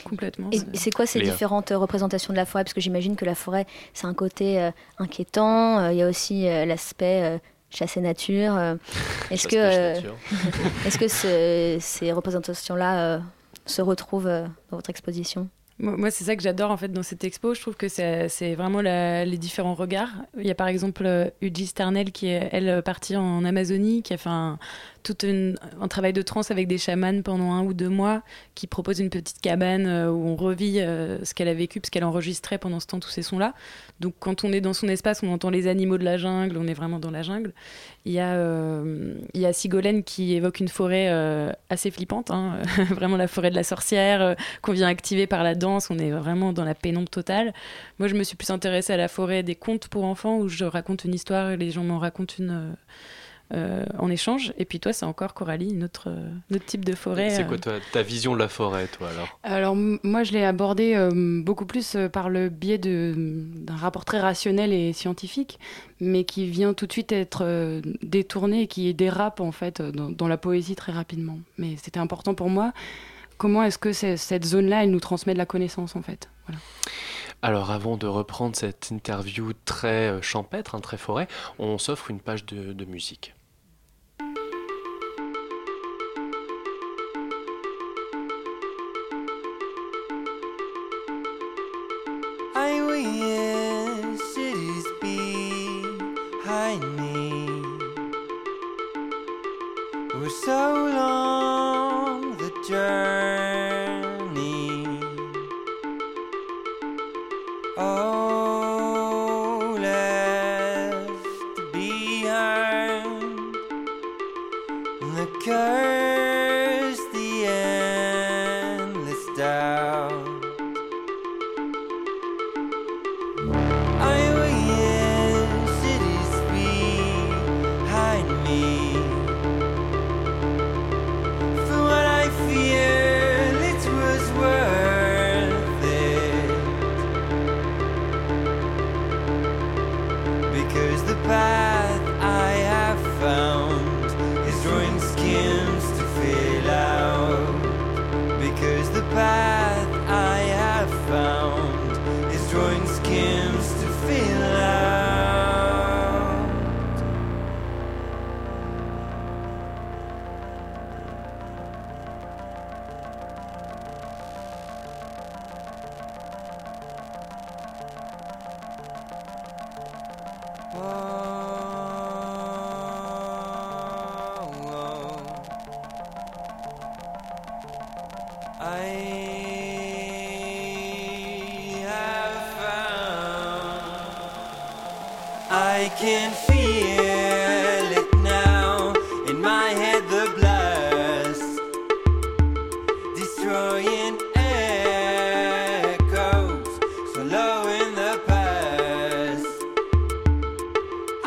Complètement. Et c'est quoi ces Léa. différentes euh, représentations de la forêt? Parce que j'imagine que la forêt, c'est un côté euh, inquiétant. euh, Il y a aussi euh, l'aspect euh, chasse et nature. euh. Est-ce que, Chasse, euh, est-ce que ce- ces représentations-là euh, se retrouvent euh, dans votre exposition? Moi, c'est ça que j'adore en fait dans cette expo. Je trouve que c'est c'est vraiment la- les différents regards. Il y a par exemple euh, Uji Starnell qui est elle partie en Amazonie, qui a fait un, tout un travail de trance avec des chamans pendant un ou deux mois, qui propose une petite cabane euh, où on revit euh, ce qu'elle a vécu, parce qu'elle enregistrait pendant ce temps tous ces sons-là. Donc quand on est dans son espace, on entend les animaux de la jungle, on est vraiment dans la jungle. Il y a, euh, il y a Sigolène qui évoque une forêt euh, assez flippante, hein, vraiment la forêt de la sorcière, qu'on vient activer par la danse, on est vraiment dans la pénombre totale. Moi, je me suis plus intéressée à la forêt des contes pour enfants, où je raconte une histoire et les gens m'en racontent une euh, euh, en échange. Et puis toi, c'est encore Coralie, une autre, euh, type de forêt. C'est euh, quoi ta, ta vision de la forêt, toi, alors? Alors moi je l'ai abordé euh, beaucoup plus euh, par le biais de- d'un rapport très rationnel et scientifique, mais qui vient tout de suite être euh, détourné et qui dérape en fait euh, dans, dans la poésie très rapidement. Mais c'était important pour moi. Comment est-ce que c'est- cette zone-là, elle nous transmet de la connaissance en fait? Voilà. Alors avant de reprendre cette interview très euh, champêtre, hein, très forêt, on s'offre une page de, de musique. Behind me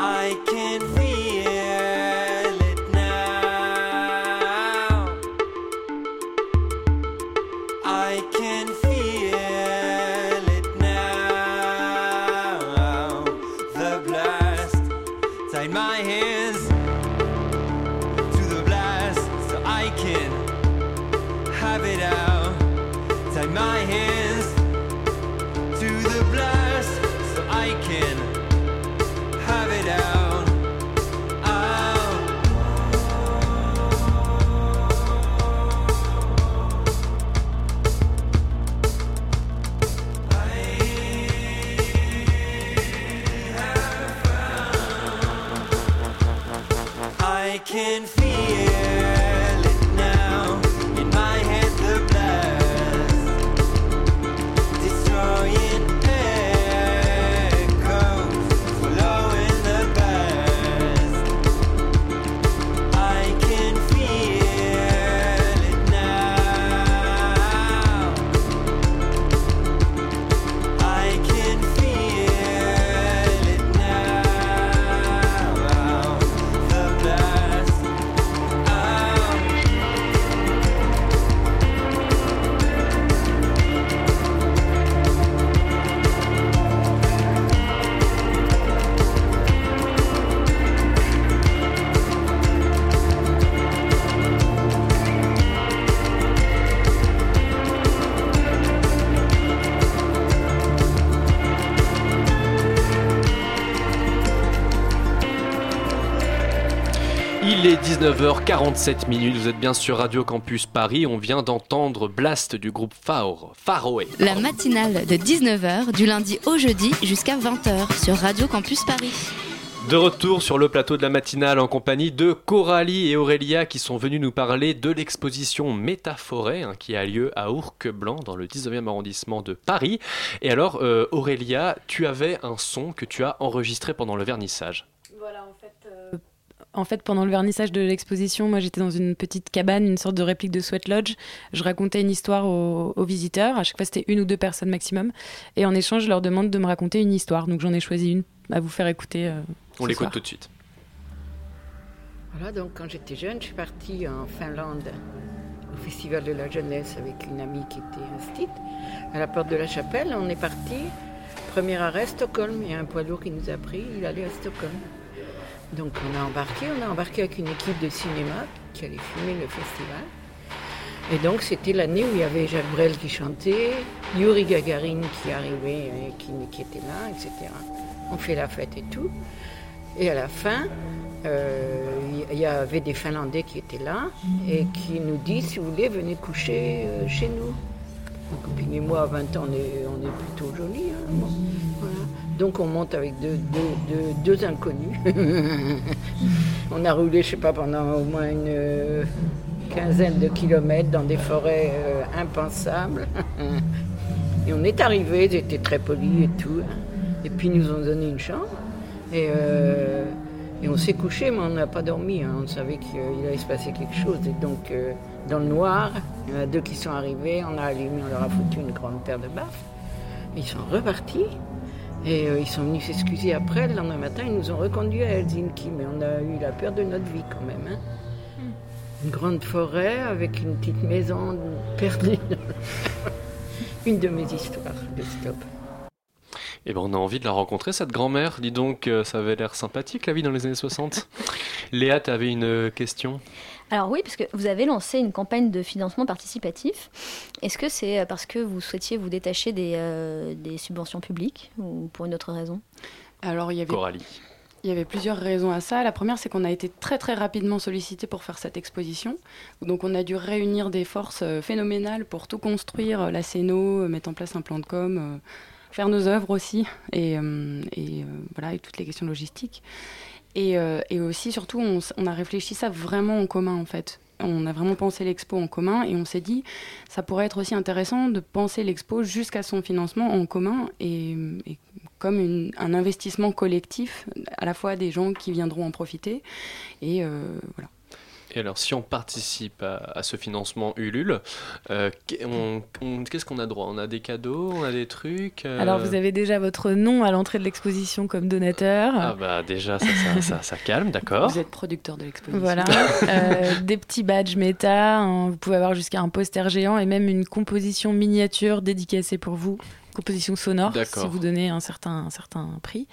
I can't feel 19h47 minutes, vous êtes bien sur Radio Campus Paris, on vient d'entendre Blast du groupe Faro, Faroé. La matinale de 19h du lundi au jeudi jusqu'à 20h sur Radio Campus Paris. De retour sur le plateau de la matinale en compagnie de Coralie et Aurélia qui sont venus nous parler de l'exposition Métaforêt hein, qui a lieu à Ourcq-Blanc dans le 19e arrondissement de Paris. Et alors euh, Aurélia, tu avais un son que tu as enregistré pendant le vernissage. En fait, pendant le vernissage de l'exposition, moi j'étais dans une petite cabane, une sorte de réplique de Sweat Lodge. Je racontais une histoire aux, aux visiteurs. À chaque fois, c'était une ou deux personnes maximum. Et en échange, je leur demande de me raconter une histoire. Donc j'en ai choisi une à vous faire écouter. euh, On l'écoute tout de suite. Voilà, donc quand j'étais jeune, je suis partie en Finlande au Festival de la Jeunesse avec une amie qui était instite. À la porte de la chapelle, on est parti. Premier arrêt, Stockholm. Il y a un poids lourd qui nous a pris, il allait à Stockholm. Donc on a embarqué, on a embarqué avec une équipe de cinéma qui allait filmer le festival. Et donc c'était l'année où il y avait Jacques Brel qui chantait, Yuri Gagarin qui arrivait et qui, qui était là, etc. On fait la fête et tout. Et à la fin, euh, il y avait des Finlandais qui étaient là et qui nous disent si vous voulez, venez coucher euh, chez nous. Ma copine et moi, à 20 ans, on est, plutôt jolis. hein. Donc on monte avec deux, inconnus. on a roulé, je sais pas, pendant au moins une euh, quinzaine de kilomètres dans des forêts euh, impensables. et on est arrivés, ils étaient très polis et tout. Et puis ils nous ont donné une chambre. Et, euh, on s'est couché, mais on n'a pas dormi. hein. On savait qu'il allait se passer quelque chose. Et donc, dans le noir, il y en a deux qui sont arrivés. On a allumé, on leur a foutu une grande paire de baffes. Ils sont repartis. Et euh, ils sont venus s'excuser après. Le lendemain matin, ils nous ont reconduits à Helsinki. Mais on a eu la peur de notre vie quand même. hein. Une grande forêt avec une petite maison perdue. une de mes histoires de stop. Eh ben, on a envie de la rencontrer, cette grand-mère. Dis donc, euh, ça avait l'air sympathique, la vie dans les années 60. Léa, tu avais une euh, question? Alors oui, parce que vous avez lancé une campagne de financement participatif. Est-ce que c'est euh, parce que vous souhaitiez vous détacher des, euh, des subventions publiques ou pour une autre raison? Alors, il y avait Coralie. Il y avait plusieurs raisons à ça. La première, c'est qu'on a été très très rapidement sollicité pour faire cette exposition. Donc on a dû réunir des forces euh, phénoménales pour tout construire, la scéno, euh, mettre en place un plan de com, faire nos œuvres aussi, et, et, voilà, et toutes les questions logistiques. Et, euh, et aussi, surtout, on, a réfléchi ça vraiment en commun en fait. On a vraiment pensé l'expo en commun et on s'est dit, ça pourrait être aussi intéressant de penser l'expo jusqu'à son financement en commun. Et, comme un investissement collectif, à la fois des gens qui viendront en profiter. Et euh, voilà. Et alors, si on participe à, à ce financement Ulule, euh, qu'est-ce qu'on a droit? On a des cadeaux, on a des trucs euh, Alors, vous avez déjà votre nom à l'entrée de l'exposition comme donateur. Ah bah déjà, ça, ça, ça- ça calme, d'accord. Vous êtes producteur de l'exposition. Voilà, Euh, des petits badges méta, hein, vous pouvez avoir jusqu'à un poster géant et même une composition miniature dédicacée pour vous, composition sonore, si vous donnez un certain, un certain prix.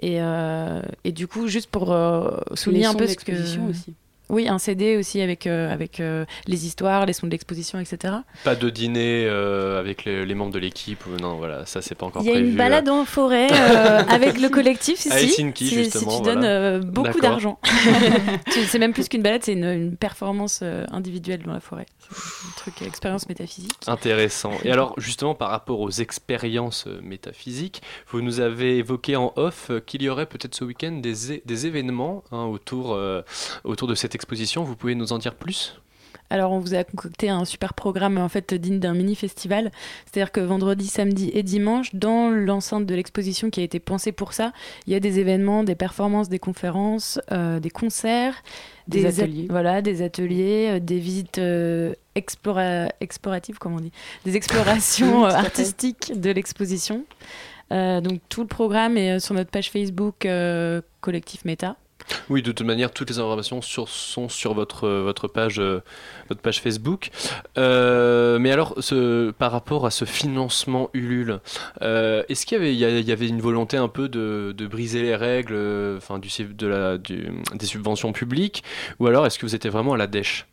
Et, euh, et du coup, juste pour euh, souligner un peu ce que... l'exposition aussi. Oui, un CD aussi avec, euh, avec euh, les histoires, les sons de l'exposition, etc. Pas de dîner euh, avec les, les membres de l'équipe, ou non, voilà, ça c'est pas encore Il y a prévu. une balade en forêt avec le collectif. Helsinki, si, justement, si tu voilà. donnes beaucoup d'argent. C'est même plus qu'une balade, c'est une, une performance individuelle dans la forêt. Un truc, expérience métaphysique. Intéressant. Et alors, justement, par rapport aux expériences métaphysiques, vous nous avez évoqué en off qu'il y aurait peut-être ce week-end des, des événements hein, autour, autour de cette exposition. Vous pouvez nous en dire plus? Alors, on vous a concocté un super programme en fait digne d'un mini festival. C'est-à-dire que vendredi, samedi et dimanche, dans l'enceinte de l'exposition qui a été pensée pour ça, il y a des événements, des performances, des conférences, euh, des concerts, Des a- ateliers. voilà, des ateliers, euh, des visites euh, explora- exploratives, comme on dit, des explorations euh, artistiques de l'exposition. Euh, donc tout le programme est sur notre page Facebook euh, Collectif Méta. Oui, de toute manière, toutes les informations sont sur votre, euh, votre, page, euh, votre page Facebook. Euh, mais alors, ce, par rapport à ce financement Ulule, euh, est-ce qu'il y avait, une volonté un peu de, briser les règles enfin, du, de la, des subventions publiques Ou alors, est-ce que vous étiez vraiment à la dèche?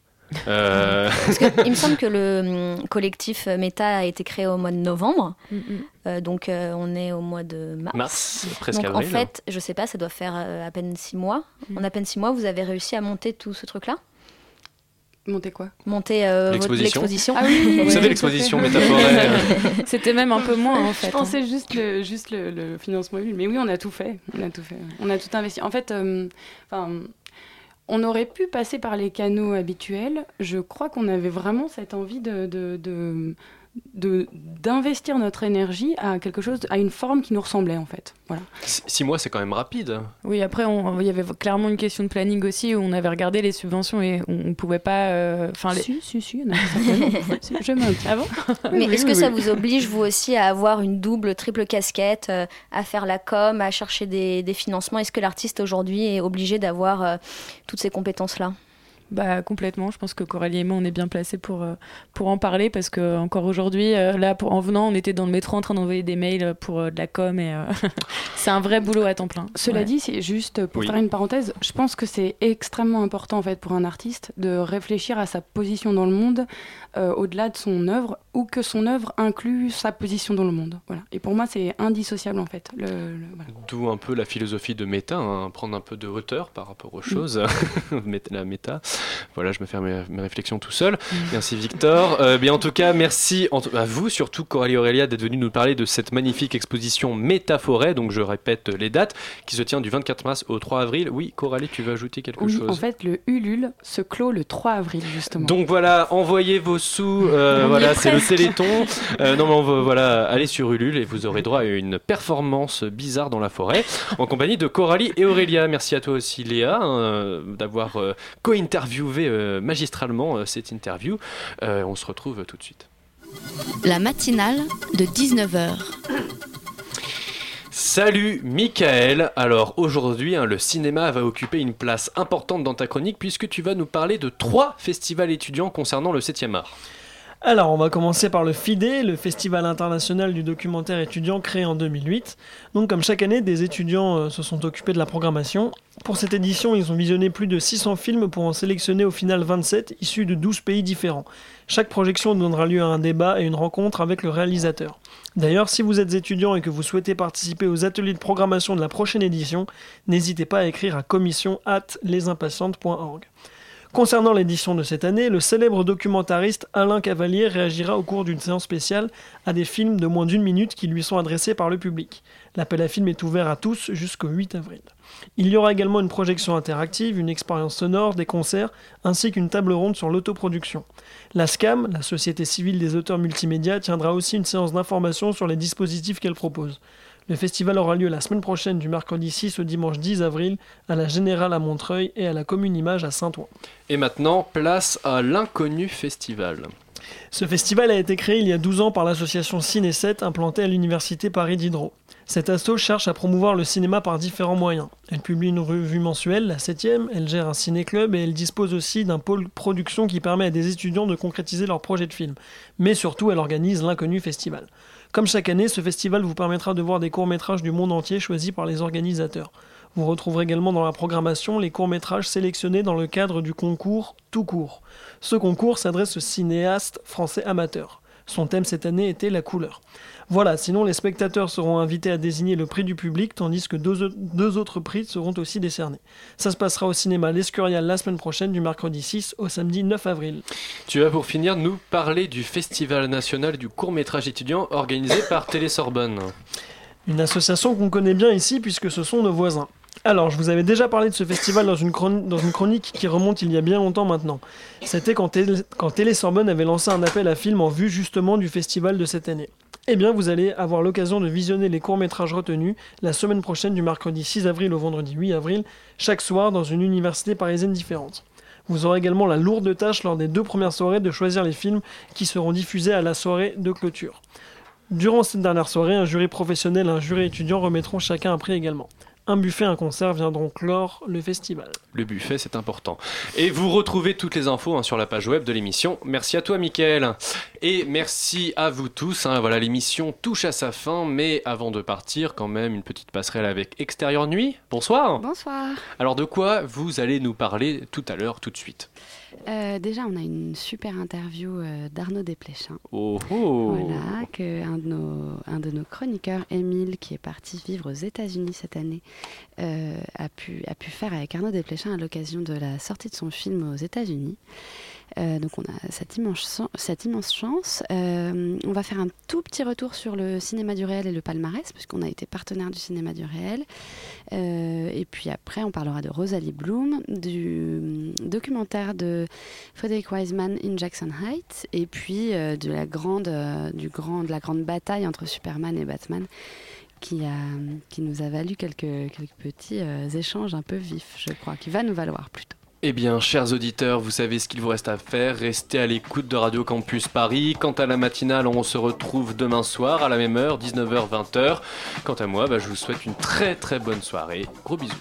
Euh, Parce que, il me semble que le hum, collectif Meta a été créé au mois de novembre. Euh, donc euh, on est au mois de mars. Mars, presque donc avril. en fait, je sais pas, ça doit faire à peine six mois. En à peine six mois, vous avez réussi à monter tout ce truc-là? Monter quoi? Monter euh, votre- L'exposition. Ah oui, oui, Vous oui, savez, l'exposition métaphorée. C'était même un peu moins en fait. Je pensais juste le, juste le, le financement. Mais oui, on a tout fait. On a tout fait. On a tout investi. En fait, euh, enfin, on aurait pu passer par les canaux habituels. Je crois qu'on avait vraiment cette envie de, de- d'investir notre énergie à quelque chose, à une forme qui nous ressemblait en fait. Voilà. Six mois, c'est quand même rapide. Oui, après, on- il y avait clairement une question de planning aussi où on avait regardé les subventions et on ne pouvait pas. euh, Enfin, les... Si, si, si, je maintiens. Ah bon Mais Oui, est-ce oui, que ça vous oblige, vous aussi, à avoir une double, triple casquette, euh, à faire la com, à chercher des, des financements? Est-ce que l'artiste aujourd'hui est obligé d'avoir euh, toutes ces compétences-là? Bah complètement. Je pense que Coralie et moi, on est bien placés pour, euh, pour en parler parce que encore aujourd'hui, euh, là, pour, en venant, on était dans le métro en train d'envoyer des mails pour euh, de la com et euh, c'est un vrai boulot à temps plein. Cela Ouais. dit, c'est juste pour Oui. faire une parenthèse, je pense que c'est extrêmement important en fait pour un artiste de réfléchir à sa position dans le monde euh, au-delà de son œuvre ou que son œuvre inclut sa position dans le monde. Voilà. Et pour moi, c'est indissociable en fait. Le, le- voilà. D'où un peu la philosophie de méta, hein, prendre un peu de hauteur par rapport aux choses, Méta- la méta. Voilà, je me fais mes, mes réflexions tout seul. Merci Victor. Euh, bien en tout cas, merci à vous surtout Coralie Aurélia d'être venue nous parler de cette magnifique exposition Métaforêt. Donc je répète les dates, qui se tient du 24 mars au 3 avril. Oui, Coralie, tu veux ajouter quelque Oui, chose? en fait, le Ulule se clôt le 3 avril justement. Donc voilà, envoyez vos sous. euh, voilà, est c'est le presque. Téléthon. Euh, non, mais on va, voilà, allez sur Ulule et vous aurez droit à une performance bizarre dans la forêt en compagnie de Coralie et Aurélia. Merci à toi aussi, Léa, euh, d'avoir euh, co-interviewé euh, magistralement cette interview. On se retrouve tout de suite. La matinale de 19h. Salut Michael. Alors aujourd'hui, hein, le cinéma va occuper une place importante dans ta chronique puisque tu vas nous parler de trois festivals étudiants concernant le 7e art. Alors, on va commencer par le FIDE, le Festival international du documentaire étudiant créé en 2008. Donc, comme chaque année, des étudiants euh, se sont occupés de la programmation. Pour cette édition, ils ont visionné plus de 600 films pour en sélectionner au final 27, issus de 12 pays différents. Chaque projection donnera lieu à un débat et une rencontre avec le réalisateur. D'ailleurs, si vous êtes étudiant et que vous souhaitez participer aux ateliers de programmation de la prochaine édition, n'hésitez pas à écrire à commission at lesimpatientes.org. Concernant l'édition de cette année, le célèbre documentariste Alain Cavalier réagira au cours d'une séance spéciale à des films de moins d'une minute qui lui sont adressés par le public. L'appel à film est ouvert à tous jusqu'au 8 avril. Il y aura également une projection interactive, une expérience sonore, des concerts, ainsi qu'une table ronde sur l'autoproduction. La SCAM, la Société civile des auteurs multimédia, tiendra aussi une séance d'information sur les dispositifs qu'elle propose. Le festival aura lieu la semaine prochaine du mercredi 6 au dimanche 10 avril à la Générale à Montreuil et à la Commune Image à Saint-Ouen. Et maintenant, place à l'Inconnu Festival. Ce festival a été créé il y a 12 ans par l'association Ciné 7 implantée à l'université Paris Diderot. Cette asso cherche à promouvoir le cinéma par différents moyens. Elle publie une revue mensuelle, la 7ème, elle gère un ciné-club et elle dispose aussi d'un pôle production qui permet à des étudiants de concrétiser leurs projets de film. Mais surtout, elle organise l'Inconnu Festival. Comme chaque année, ce festival vous permettra de voir des courts-métrages du monde entier choisis par les organisateurs. Vous retrouverez également dans la programmation les courts-métrages sélectionnés dans le cadre du concours Tout court. Ce concours s'adresse aux cinéastes français amateurs. Son thème cette année était la couleur. Voilà, sinon les spectateurs seront invités à désigner le prix du public, tandis que deux, deux autres prix seront aussi décernés. Ça se passera au cinéma L'Escurial la semaine prochaine, du mercredi 6 au samedi 9 avril. Tu vas pour finir nous parler du Festival national du court métrage étudiant organisé par Télé Sorbonne. Une association qu'on connaît bien ici puisque ce sont nos voisins. Alors, je vous avais déjà parlé de ce festival dans une, chroni- dans une chronique qui remonte il y a bien longtemps maintenant. C'était quand, Télé- quand Télé Sorbonne avait lancé un appel à films en vue justement du festival de cette année. Eh bien, vous allez avoir l'occasion de visionner les courts-métrages retenus la semaine prochaine du mercredi 6 avril au vendredi 8 avril, chaque soir dans une université parisienne différente. Vous aurez également la lourde tâche lors des deux premières soirées de choisir les films qui seront diffusés à la soirée de clôture. Durant cette dernière soirée, un jury professionnel et un jury étudiant remettront chacun un prix également. Un buffet et un concert viendront clore le festival. Le buffet, c'est important. Et vous retrouvez toutes les infos hein, sur la page web de l'émission. Merci à toi, Mickaël. Et merci à vous tous. hein. Voilà, l'émission touche à sa fin. Mais avant de partir, quand même, une petite passerelle avec Extérieur Nuit. Bonsoir. Bonsoir. Alors, de quoi vous allez nous parler tout à l'heure, tout de suite? Euh, déjà, on a une super interview euh, d'Arnaud Desplechin. Oh, oh. Voilà, que un de, nos, un de nos chroniqueurs, Émile, qui est parti vivre aux États-Unis cette année, euh, a, pu, a pu faire avec Arnaud Desplechin à l'occasion de la sortie de son film aux États-Unis. Euh, donc on a cette immense, chance. Euh, on va faire un tout petit retour sur le cinéma du réel et le palmarès, puisqu'on a été partenaire du cinéma du réel. Euh, et puis après, on parlera de Rosalie Bloom, du documentaire de Frederick Wiseman in Jackson Heights, et puis de, la grande, du grand, de la grande bataille entre Superman et Batman. Qui, nous a valu quelques, petits échanges un peu vifs, je crois, qui va nous valoir plutôt. Eh bien, chers auditeurs, vous savez ce qu'il vous reste à faire. Restez à l'écoute de Radio Campus Paris. Quant à la matinale, on se retrouve demain soir à la même heure, 19h-20h. Quant à moi, bah, je vous souhaite une très très bonne soirée. Gros bisous.